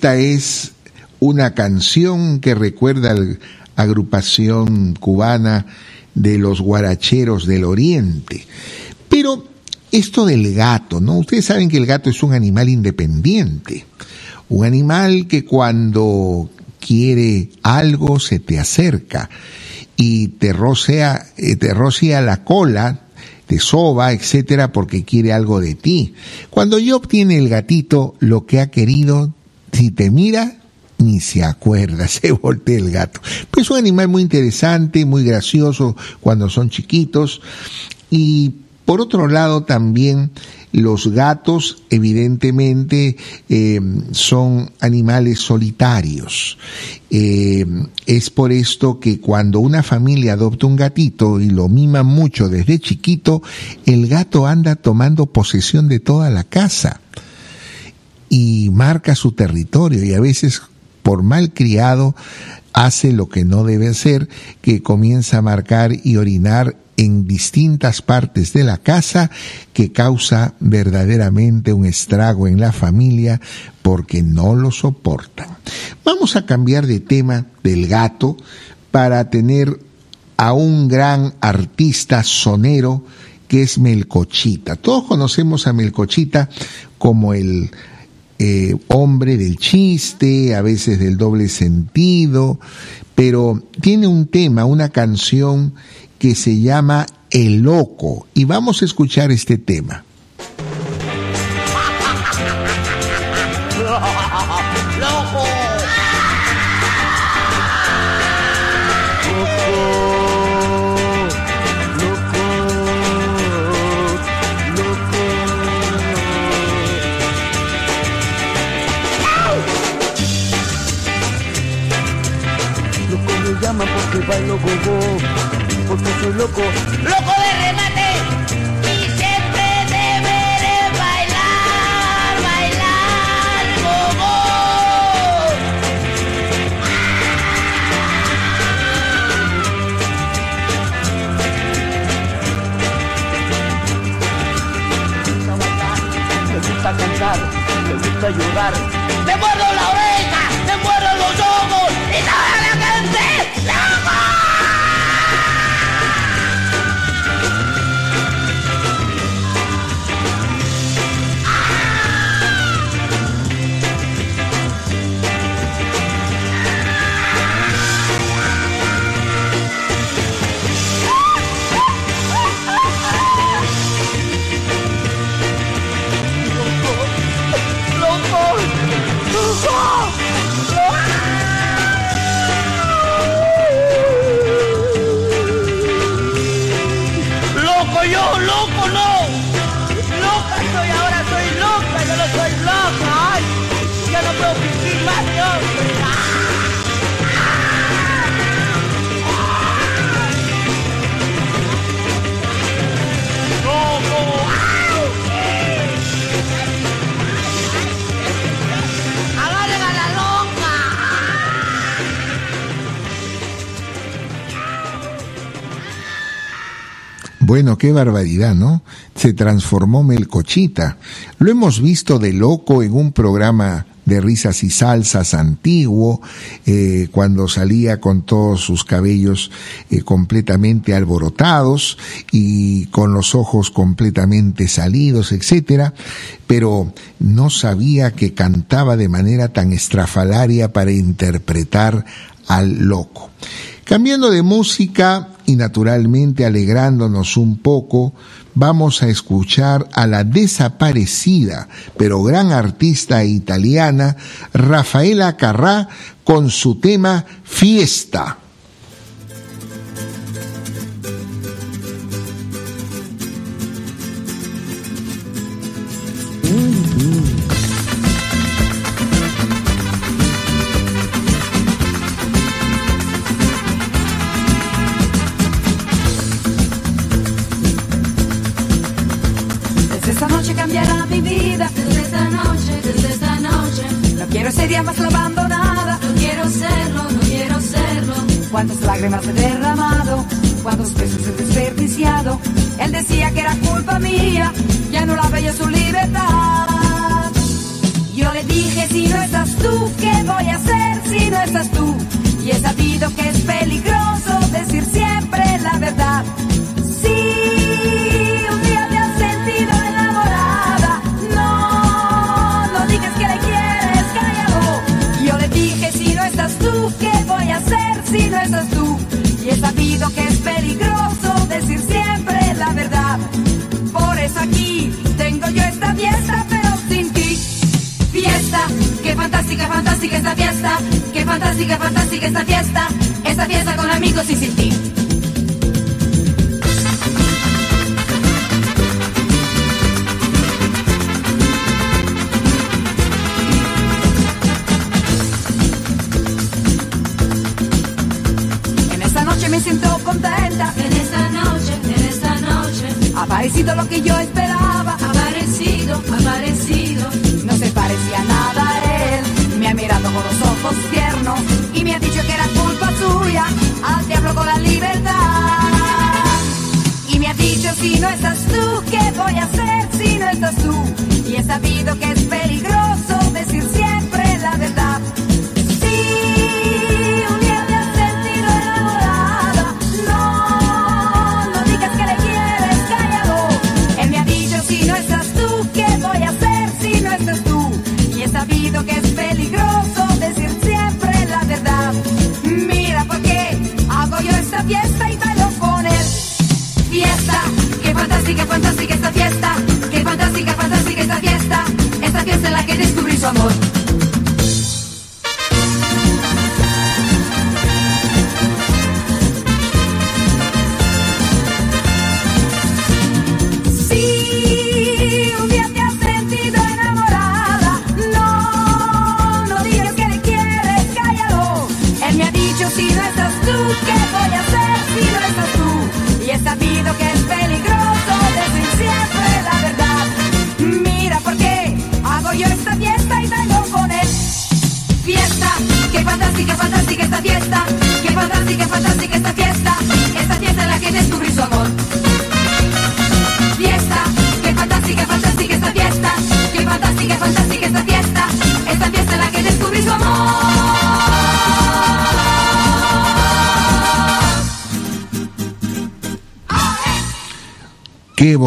esta es una canción que recuerda a la agrupación cubana de los guaracheros del Oriente. Pero esto del gato, ¿no? Ustedes saben que el gato es un animal independiente, un animal que cuando quiere algo se te acerca y te rocea, eh, te rocea la cola, te soba, etcétera, porque quiere algo de ti. Cuando yo obtiene el gatito lo que ha querido, si te mira, ni se acuerda, se voltea el gato. Pues es un animal muy interesante, muy gracioso cuando son chiquitos y por otro lado también los gatos evidentemente eh, son animales solitarios. Eh, es por esto que cuando una familia adopta un gatito y lo mima mucho desde chiquito, el gato anda tomando posesión de toda la casa y marca su territorio y a veces por mal criado hace lo que no debe hacer, que comienza a marcar y orinar en distintas partes de la casa que causa verdaderamente un estrago en la familia porque no lo soportan. Vamos a cambiar de tema del gato para tener a un gran artista sonero que es Melcochita. Todos conocemos a Melcochita como el eh, hombre del chiste, a veces del doble sentido, pero tiene un tema, una canción que se llama El Loco. Y vamos a escuchar este tema. Soy loco. ¡Loco de remate! Y siempre deberé bailar, bailar, gogo. Me gusta cantar, me gusta llorar. ¡Me muerdo la oreja! ¡Me muerdo los ojos! ¡Y toda la gente! Bueno, qué barbaridad, ¿no? Se transformó Melcochita. Lo hemos visto de loco en un programa de risas y salsas antiguo, eh, cuando salía con todos sus cabellos eh, completamente alborotados y con los ojos completamente salidos, etcétera, pero no sabía que cantaba de manera tan estrafalaria para interpretar al loco. Cambiando de música y naturalmente alegrándonos un poco, vamos a escuchar a la desaparecida, pero gran artista italiana, Rafaela Carrà, con su tema Fiesta. Fantástica, fantástica esta fiesta. Qué fantástica, fantástica esta fiesta. Esta fiesta con amigos y sin ti. En esta noche me siento contenta. En esta noche, en esta noche. Ha aparecido lo que yo esperaba. Ojos tiernos y me ha dicho que era culpa suya. Al diablo con la libertad. Y me ha dicho si no estás tú, ¿qué voy a hacer si no estás tú? Y he sabido que es peligroso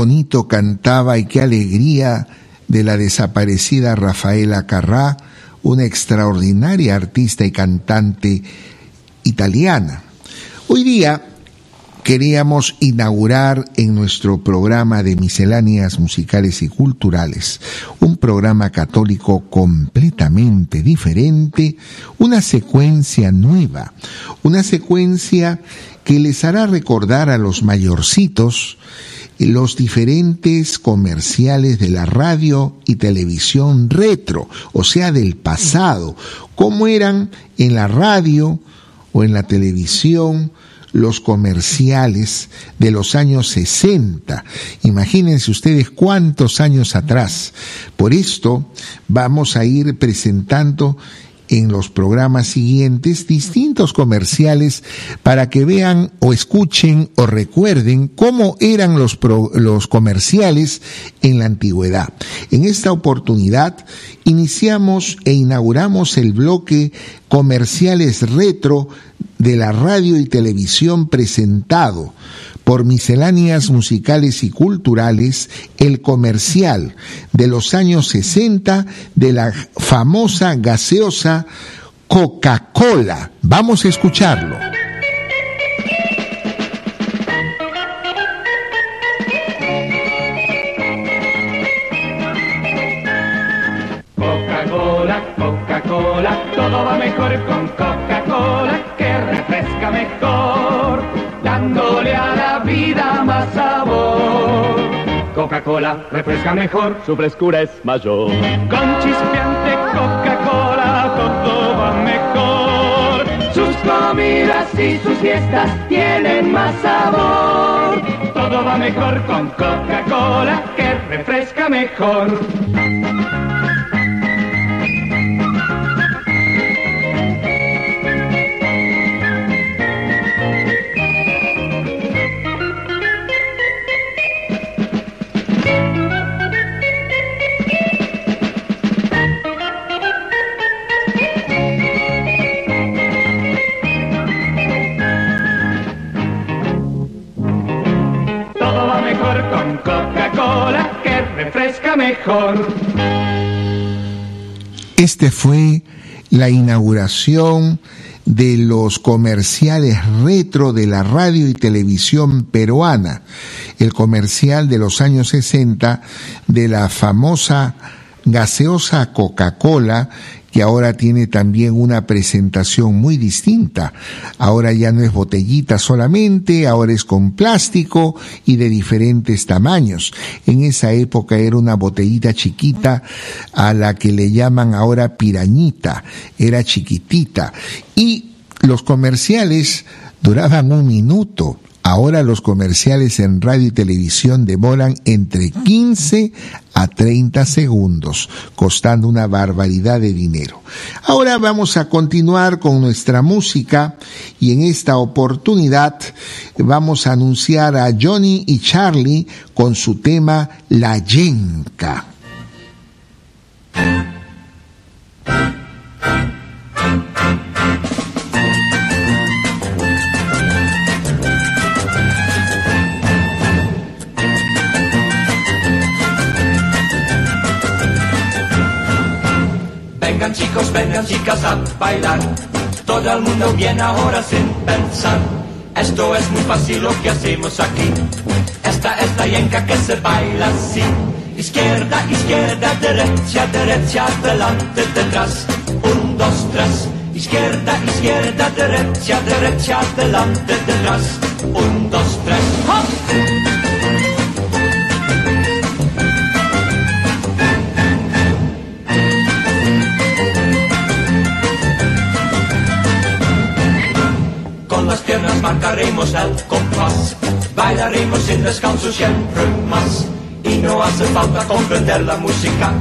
bonito cantaba y qué alegría de la desaparecida Rafaela Carrà, una extraordinaria artista y cantante italiana. Hoy día queríamos inaugurar en nuestro programa de misceláneas musicales y culturales, un programa católico completamente diferente, una secuencia nueva, una secuencia que les hará recordar a los mayorcitos los diferentes comerciales de la radio y televisión retro, o sea, del pasado, cómo eran en la radio o en la televisión los comerciales de los años 60. Imagínense ustedes cuántos años atrás. Por esto vamos a ir presentando en los programas siguientes distintos comerciales para que vean o escuchen o recuerden cómo eran los, los comerciales en la antigüedad. En esta oportunidad iniciamos e inauguramos el bloque comerciales retro de la radio y televisión presentado por misceláneas musicales y culturales el comercial de los años 60 de la famosa gaseosa Coca-Cola. Vamos a escucharlo. Refresca mejor, su frescura es mayor. Con chispeante Coca-Cola, todo va mejor. Sus comidas y sus fiestas tienen más sabor. Todo va mejor con Coca-Cola, que refresca mejor. Este fue la inauguración de los comerciales retro de la radio y televisión peruana, el comercial de los años 60 de la famosa gaseosa Coca-Cola que ahora tiene también una presentación muy distinta. Ahora ya no es botellita solamente, ahora es con plástico y de diferentes tamaños. En esa época era una botellita chiquita a la que le llaman ahora pirañita, era chiquitita. Y los comerciales duraban un minuto. Ahora los comerciales en radio y televisión demoran entre 15 a 30 segundos, costando una barbaridad de dinero. Ahora vamos a continuar con nuestra música y en esta oportunidad vamos a anunciar a Johnny y Charlie con su tema La Yenca. Chicos, vengan chicas a bailar. Todo el mundo viene ahora sin pensar. Esto es muy fácil lo que hacemos aquí. Esta es la yenca que se baila así. Izquierda, izquierda, derecha, derecha, adelante, detrás. Un, dos, tres. Izquierda, izquierda, derecha, derecha, adelante, detrás. Un, dos, tres. Piernas marcaremos el compás, bailaremos sin descanso siempre más. Y no hace falta comprender la música,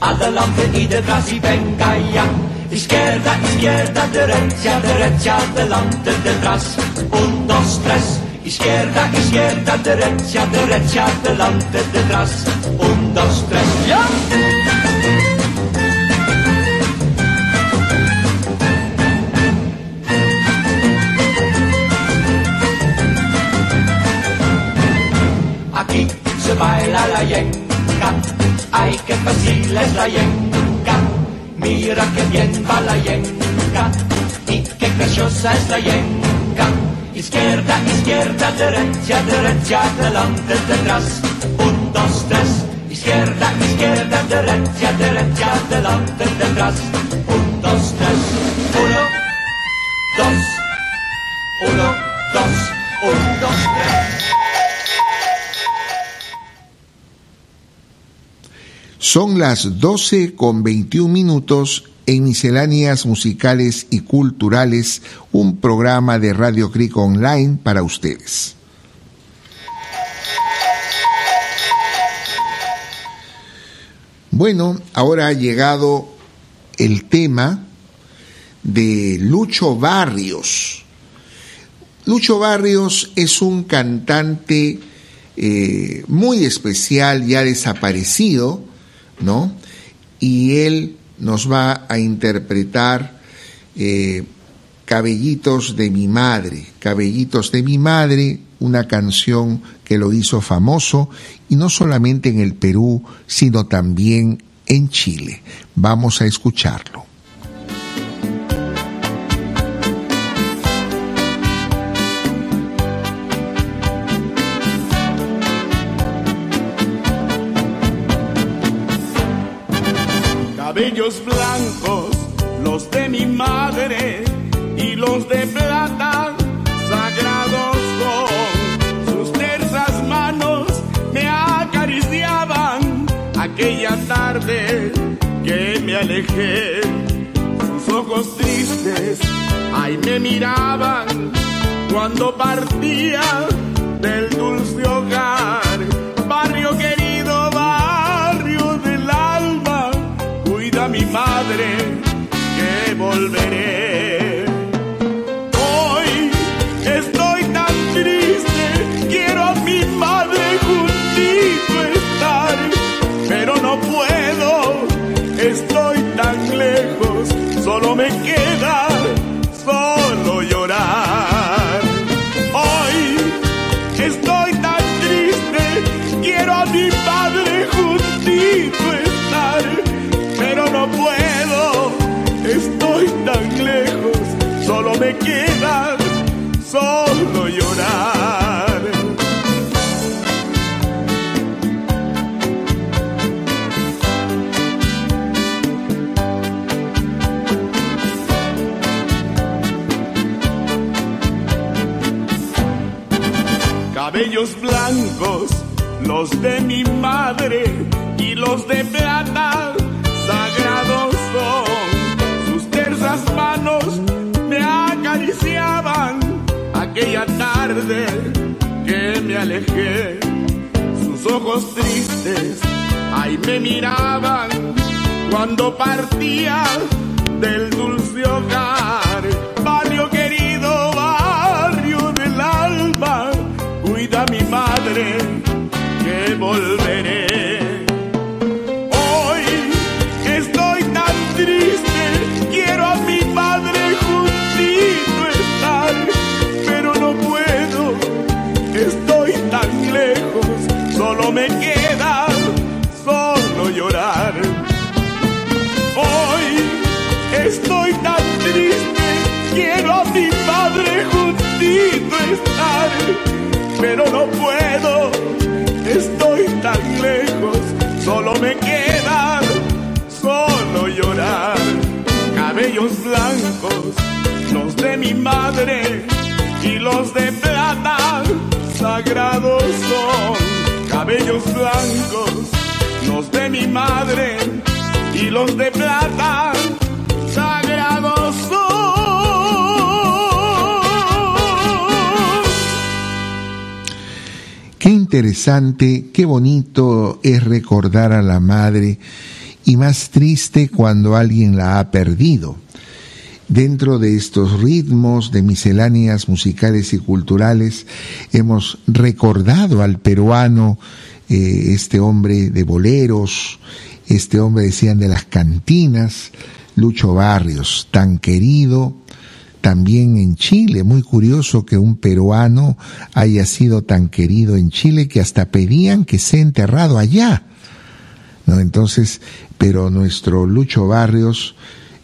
adelante y detrás y venga ya. Izquierda, izquierda, derecha, derecha, adelante, detrás. Un, dos, tres. Izquierda, izquierda, derecha, derecha, adelante, detrás. Un, dos, tres. ¡Ya! Baila la yenca, ay qué fácil es la yenca. Mira qué bien va la yenca y qué graciosa es la yenca. Izquierda, izquierda, derecha, derecha, adelante, detrás. Un, dos, tres. Izquierda, izquierda, derecha, derecha, adelante, detrás. Un, dos, tres. Son las 12 con 21 minutos en Misceláneas Musicales y Culturales, un programa de Radio Cric Online para ustedes. Bueno, ahora ha llegado el tema de Lucho Barrios. Lucho Barrios es un cantante eh, muy especial, ya desaparecido, ¿no? Y él nos va a interpretar eh, Cabellitos de mi madre, Cabellitos de mi madre, una canción que lo hizo famoso y no solamente en el Perú, sino también en Chile. Vamos a escucharlo. Alejé. Sus ojos tristes, ahí me miraban cuando partía del dulce hogar. Barrio querido, barrio del alma, cuida a mi madre que volveré. Solo me queda solo llorar. Hoy estoy tan triste, quiero a mi padre juntito estar, pero no puedo, estoy tan lejos, solo me queda solo los de mi madre y los de plata, sagrados son. Sus tersas manos me acariciaban aquella tarde que me alejé. Sus ojos tristes, ahí me miraban cuando partía del dulce hogar. Me queda solo llorar. Hoy estoy tan triste, quiero a mi padre juntito estar, pero no puedo, estoy tan lejos, solo me queda solo llorar. Cabellos blancos, los de mi madre y los de plata, sagrados son. Cabellos blancos, los de mi madre y los de plata, sagrados son. Qué interesante, qué bonito es recordar a la madre y más triste cuando alguien la ha perdido. Dentro de estos ritmos de misceláneas musicales y culturales hemos recordado al peruano, eh, este hombre de boleros, este hombre decían de las cantinas, Lucho Barrios, tan querido, también en Chile. Muy curioso que un peruano haya sido tan querido en Chile que hasta pedían que sea enterrado allá. ¿No? Entonces, pero nuestro Lucho Barrios,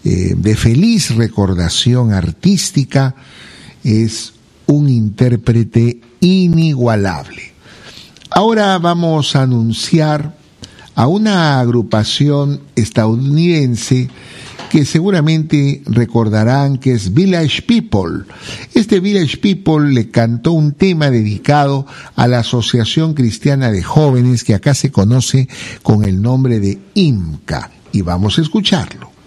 eh, de feliz recordación artística, es un intérprete inigualable. Ahora vamos a anunciar a una agrupación estadounidense que seguramente recordarán que es Village People. Este Village People le cantó un tema dedicado a la Asociación Cristiana de Jóvenes que acá se conoce con el nombre de IMCA y vamos a escucharlo.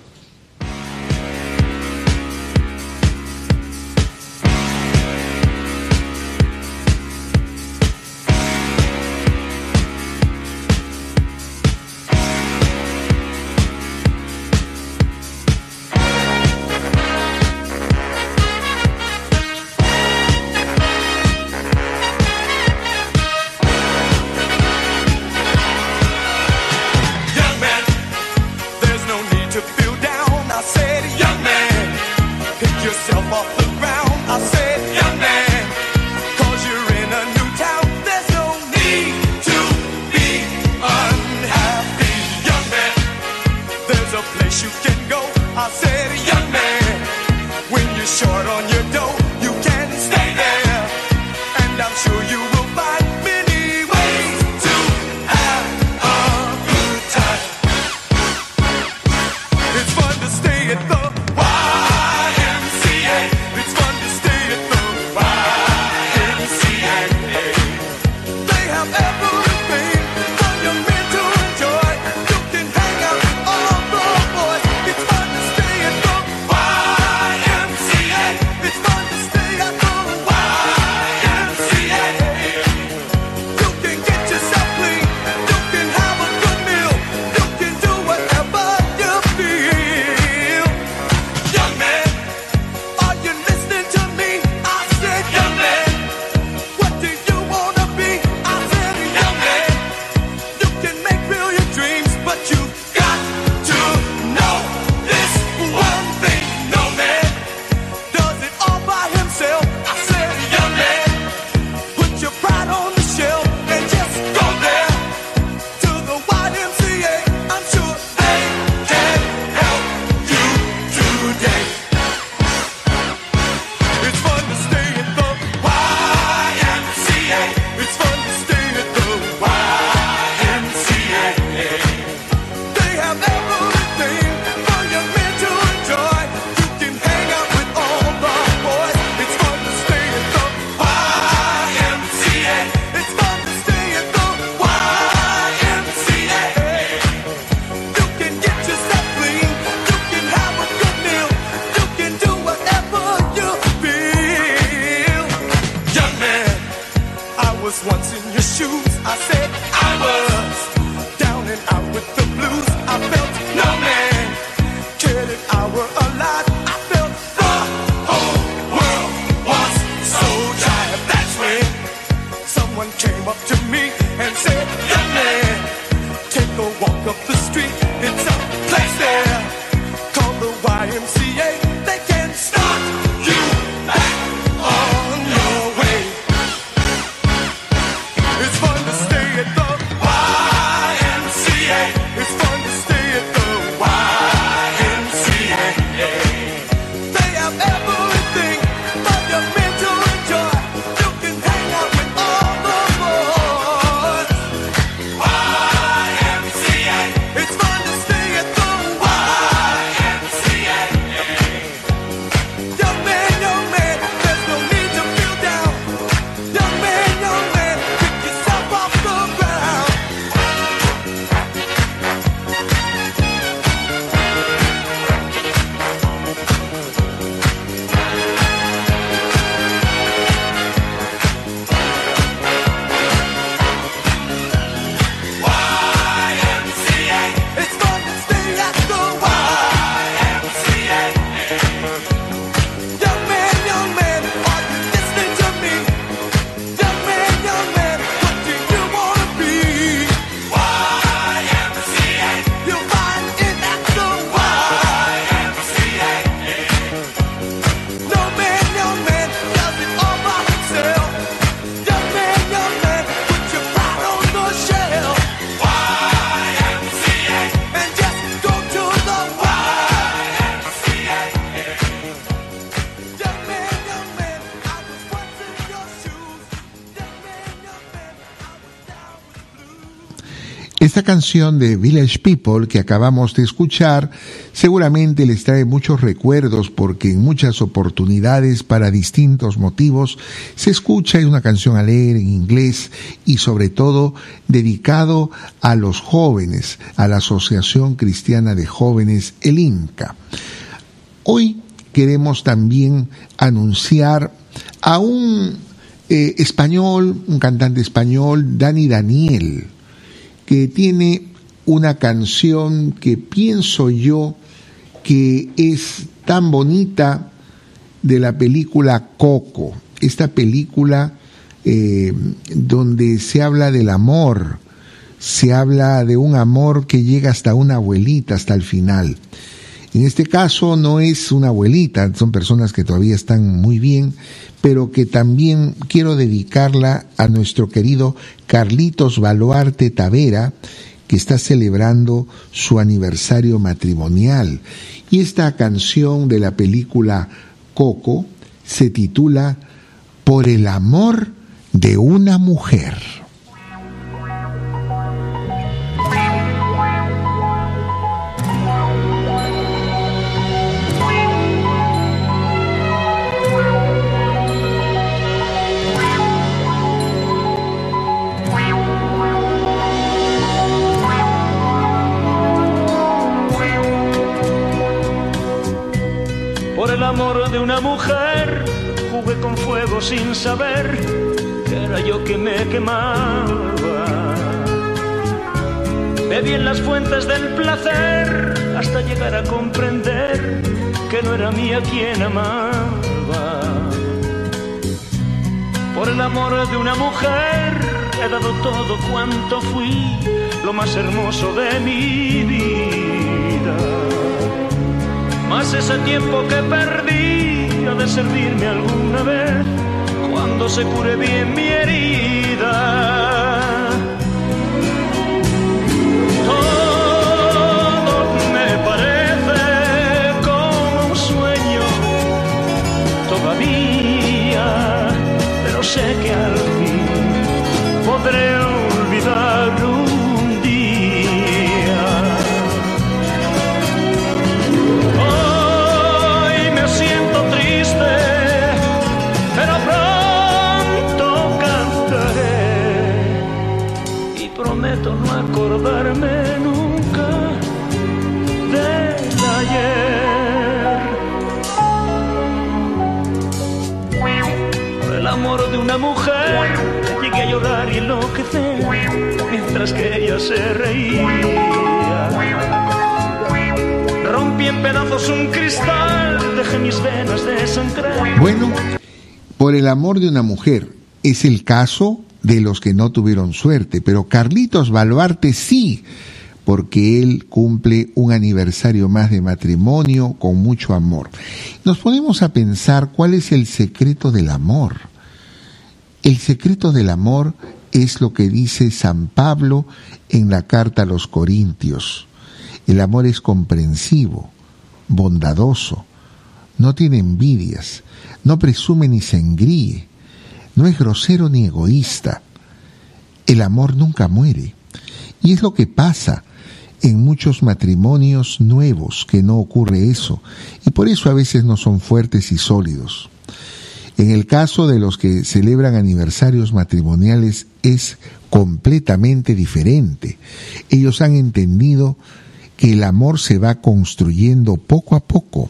Esta canción de Village People que acabamos de escuchar seguramente les trae muchos recuerdos porque en muchas oportunidades para distintos motivos se escucha es una canción alegre en inglés y sobre todo dedicado a los jóvenes, a la Asociación Cristiana de Jóvenes, el INCA. Hoy queremos también anunciar a un eh, español, un cantante español, Dani Daniel, que tiene una canción que pienso yo que es tan bonita de la película Coco, esta película eh, donde se habla del amor, se habla de un amor que llega hasta una abuelita, hasta el final. En este caso no es una abuelita, son personas que todavía están muy bien, pero que también quiero dedicarla a nuestro querido Carlitos Baluarte Tavera, que está celebrando su aniversario matrimonial. Y esta canción de la película Coco se titula Por el amor de una mujer. Sin saber que era yo que me quemaba. Bebí en las fuentes del placer hasta llegar a comprender que no era mía quien amaba. Por el amor de una mujer he dado todo cuanto fui, lo más hermoso de mi vida. Más ese tiempo que perdí ha de servirme alguna vez cuando se cure bien mi herida. Todo me parece como un sueño todavía, pero sé que al fin podré acordarme nunca del ayer. El amor de una mujer llegué a llorar y enloquecer mientras que ella se reía. Rompí en pedazos un cristal, dejé mis venas desangrar. Bueno, por el amor de una mujer es el caso de los que no tuvieron suerte, pero Carlitos Baluarte sí, porque él cumple un aniversario más de matrimonio con mucho amor. Nos ponemos a pensar cuál es el secreto del amor. El secreto del amor es lo que dice San Pablo en la carta a los Corintios. El amor es comprensivo, bondadoso, no tiene envidias, no presume ni se engríe, no es grosero ni egoísta. El amor nunca muere. Y es lo que pasa en muchos matrimonios nuevos, que no ocurre eso, y por eso a veces no son fuertes y sólidos. En el caso de los que celebran aniversarios matrimoniales es completamente diferente. Ellos han entendido que el amor se va construyendo poco a poco.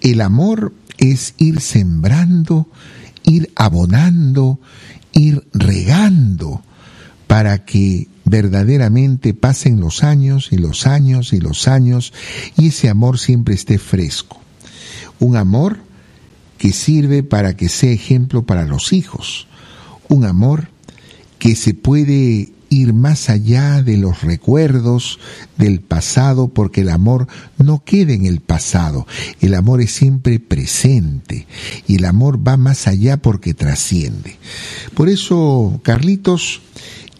El amor es ir sembrando, ir abonando, ir regando para que verdaderamente pasen los años y los años y los años y ese amor siempre esté fresco. Un amor que sirve para que sea ejemplo para los hijos. Un amor que se puede ir más allá de los recuerdos del pasado, porque el amor no queda en el pasado, el amor es siempre presente y el amor va más allá porque trasciende. Por eso, Carlitos,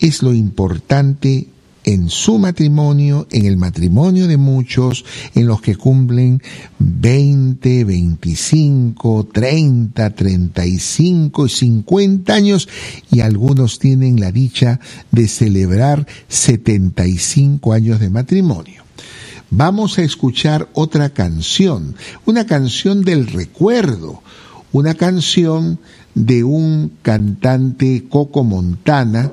es lo importante en su matrimonio, en el matrimonio de muchos, en los que cumplen 20, 25, 30, 35 y 50 años y algunos tienen la dicha de celebrar 75 años de matrimonio. Vamos a escuchar otra canción, una canción del recuerdo, una canción de un cantante Coco Montana,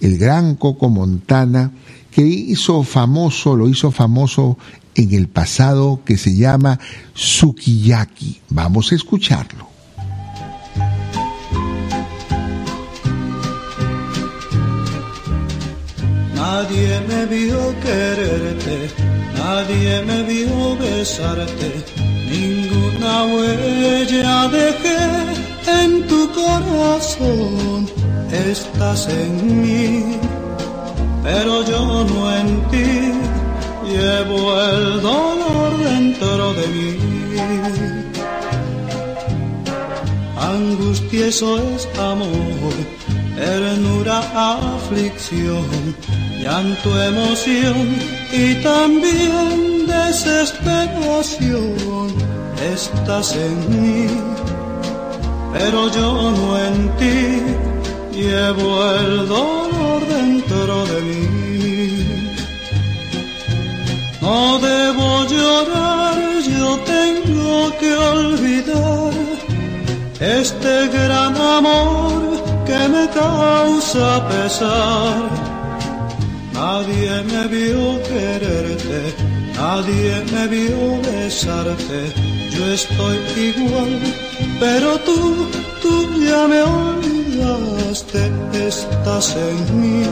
el gran Coco Montana, que hizo famoso, lo hizo famoso en el pasado, que se llama Sukiyaki. Vamos a escucharlo. Nadie me vio quererte, nadie me vio besarte, ninguna huella dejé en tu corazón. Estás en mí, pero yo no en ti, llevo el dolor dentro de mí. Angustia eso es amor, ternura, aflicción, llanto, emoción y también desesperación. Estás en mí, pero yo no en ti, llevo el dolor dentro de mí. No debo llorar, yo tengo que olvidar este gran amor que me causa pesar. Nadie me vio quererte, nadie me vio besarte. Yo estoy igual, pero tú, tú ya me olvidaste. Estás en mí,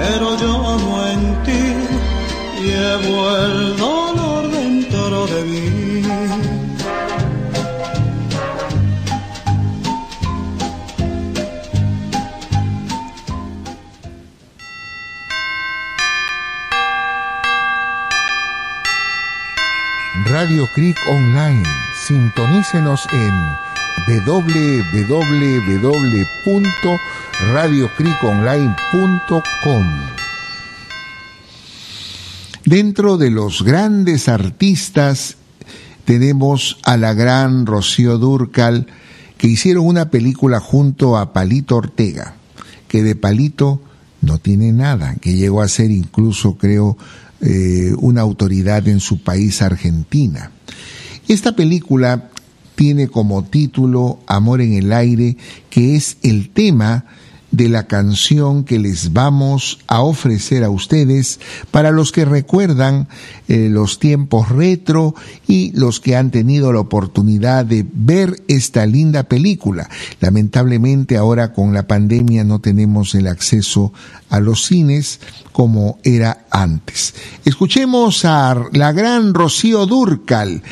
pero yo no en ti. Llevo el dolor dentro de mí. Radio Creek Online. Sintonícenos en www.radiocreekonline.com. Dentro de los grandes artistas tenemos a la gran Rocío Durcal, que hicieron una película junto a Palito Ortega, que de Palito no tiene nada, que llegó a ser incluso, creo, eh, una autoridad en su país, Argentina. Esta película tiene como título Amor en el aire, que es el tema de la canción que les vamos a ofrecer a ustedes para los que recuerdan eh, los tiempos retro y los que han tenido la oportunidad de ver esta linda película. Lamentablemente ahora con la pandemia no tenemos el acceso a los cines como era antes. Escuchemos a la gran Rocío Durcal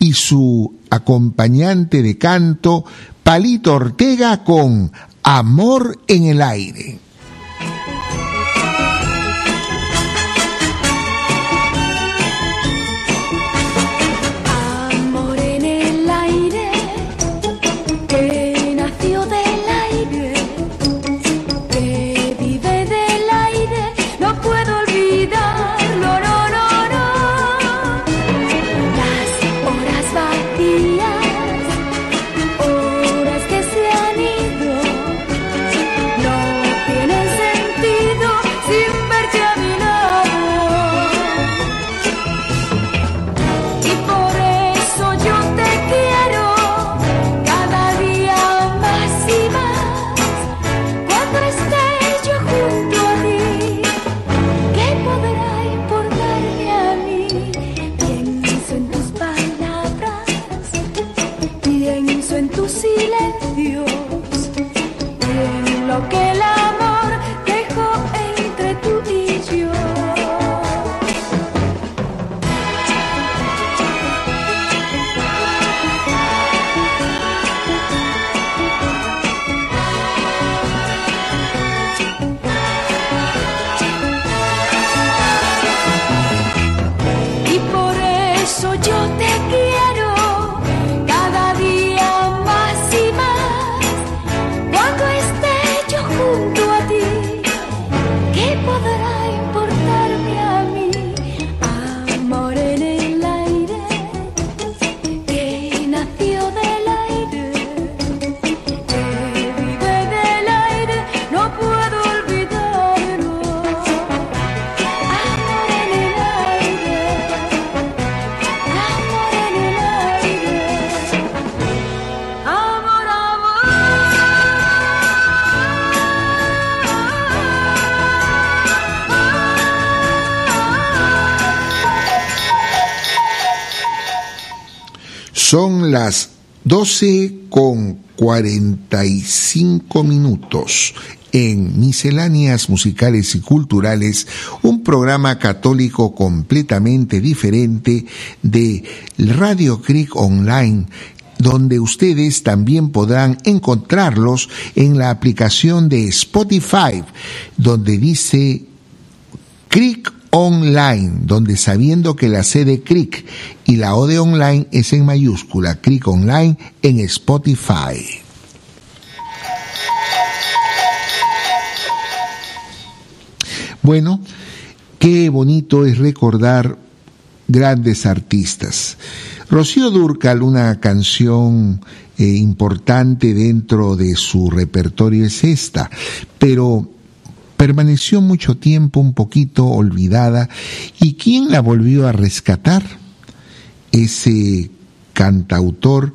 y su acompañante de canto, Palito Ortega con Amor en el aire. 45 minutos en Misceláneas Musicales y Culturales, un programa católico completamente diferente de Radio Creek Online donde ustedes también podrán encontrarlos en la aplicación de Spotify, donde dice Creek Online, donde sabiendo que la C de Creek y la O de Online es en mayúscula, Creek Online en Spotify. Bueno, qué bonito es recordar grandes artistas. Rocío Durcal, una canción eh, importante dentro de su repertorio es esta, pero permaneció mucho tiempo un poquito olvidada y ¿quién la volvió a rescatar? Ese cantautor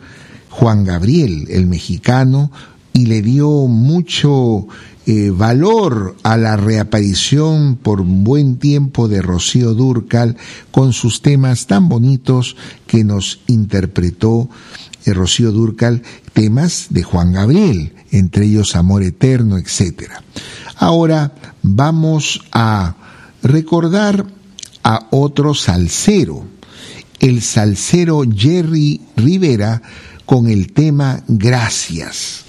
Juan Gabriel, el mexicano, y le dio mucho eh, valor a la reaparición por un buen tiempo de Rocío Durcal con sus temas tan bonitos que nos interpretó eh, Rocío Durcal, temas de Juan Gabriel, entre ellos Amor Eterno, etc. Ahora vamos a recordar a otro salsero, el salsero Jerry Rivera con el tema Gracias.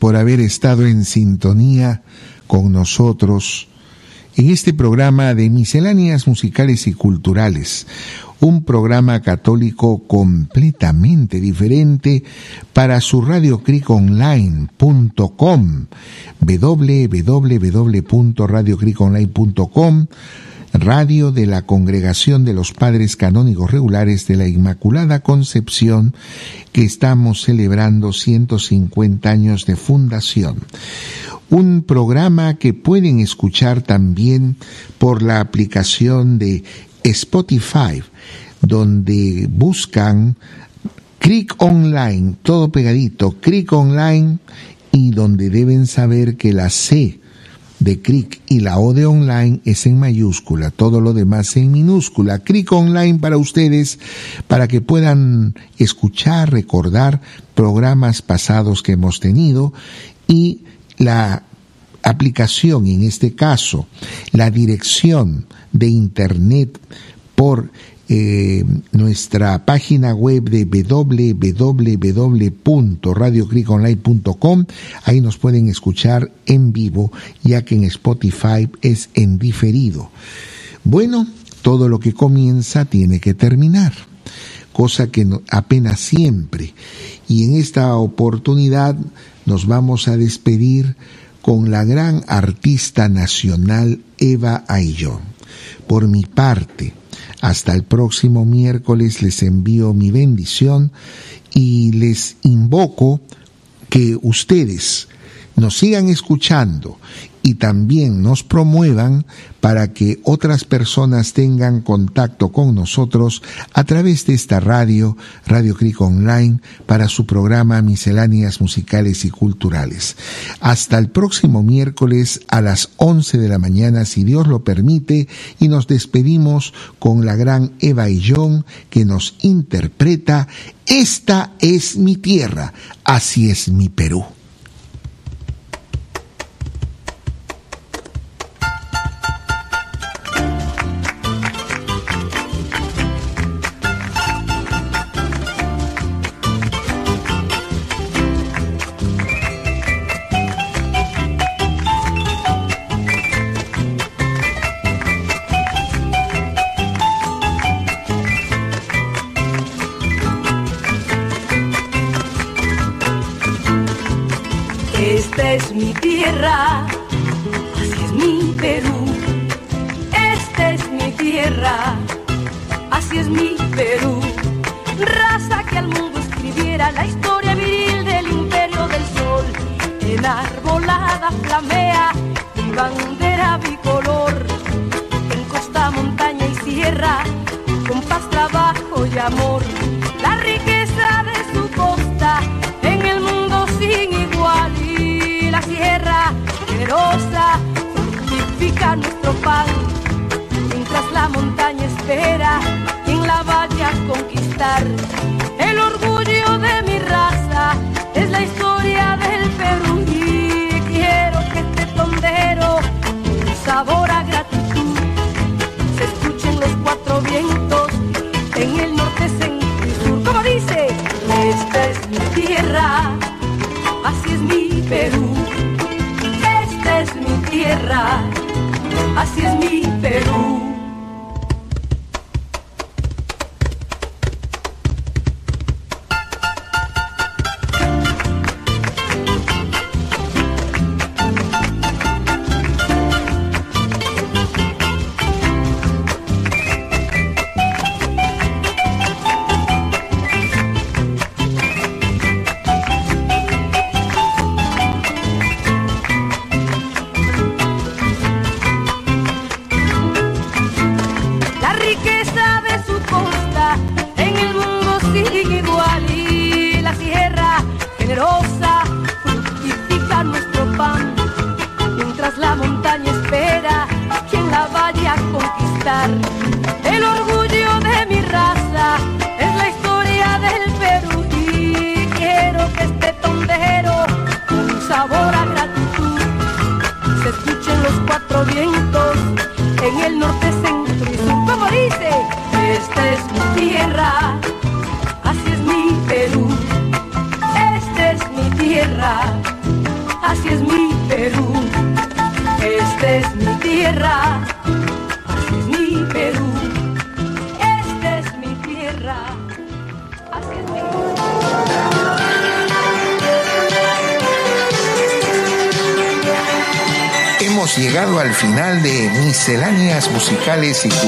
Por haber estado en sintonía con nosotros en este programa de misceláneas musicales y culturales, un programa católico completamente diferente para su radiocriconline.com, www.radiocriconline.com, radio de la Congregación de los Padres Canónigos Regulares de la Inmaculada Concepción, que estamos celebrando 150 años de fundación. Un programa que pueden escuchar también por la aplicación de Spotify, donde buscan Cric Online, todo pegadito, Cric Online, y donde deben saber que la C de Cric y la O de online es en mayúscula, todo lo demás en minúscula. Cric Online para ustedes, para que puedan escuchar, recordar programas pasados que hemos tenido y la aplicación, en este caso, la dirección de Internet por eh, nuestra página web de www.radiocriconline.com. Ahí nos pueden escuchar en vivo, ya que en Spotify es en diferido. Bueno, todo lo que comienza tiene que terminar, cosa que apenas siempre. Y en esta oportunidad nos vamos a despedir con la gran artista nacional Eva Ayllón. Por mi parte, hasta el próximo miércoles les envío mi bendición y les invoco que ustedes nos sigan escuchando y también nos promuevan para que otras personas tengan contacto con nosotros a través de esta radio, Radio Cric Online, para su programa Misceláneas Musicales y Culturales. Hasta el próximo miércoles a las 11 de la mañana, si Dios lo permite, y nos despedimos con la gran Eva Illón que nos interpreta Esta es mi tierra, así es mi Perú. Es mi tierra, así es mi Perú. Esta es mi tierra, así es mi Perú. Raza que al mundo escribiera la historia viril del imperio del sol. Enarbolada flamea mi bandera bicolor. En costa, montaña y sierra, con paz, trabajo y amor. Generosa fortifica nuestro pan mientras la montaña espera quien la vaya a conquistar el orgullo de mi raza es la historia del Perú y quiero que este tondero un sabor a gratitud se escuchen los cuatro vientos en el norte, centro y sur. Como dice, esta es mi tierra, así es mi Perú. Así es mi Perú.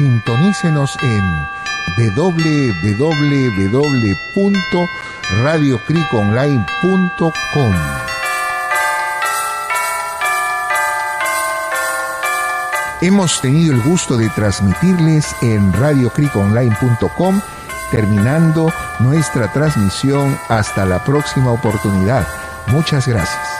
Sintonícenos en www.radiocreekonline.com. Hemos tenido el gusto de transmitirles en radiocreekonline.com, terminando nuestra transmisión hasta la próxima oportunidad. Muchas gracias.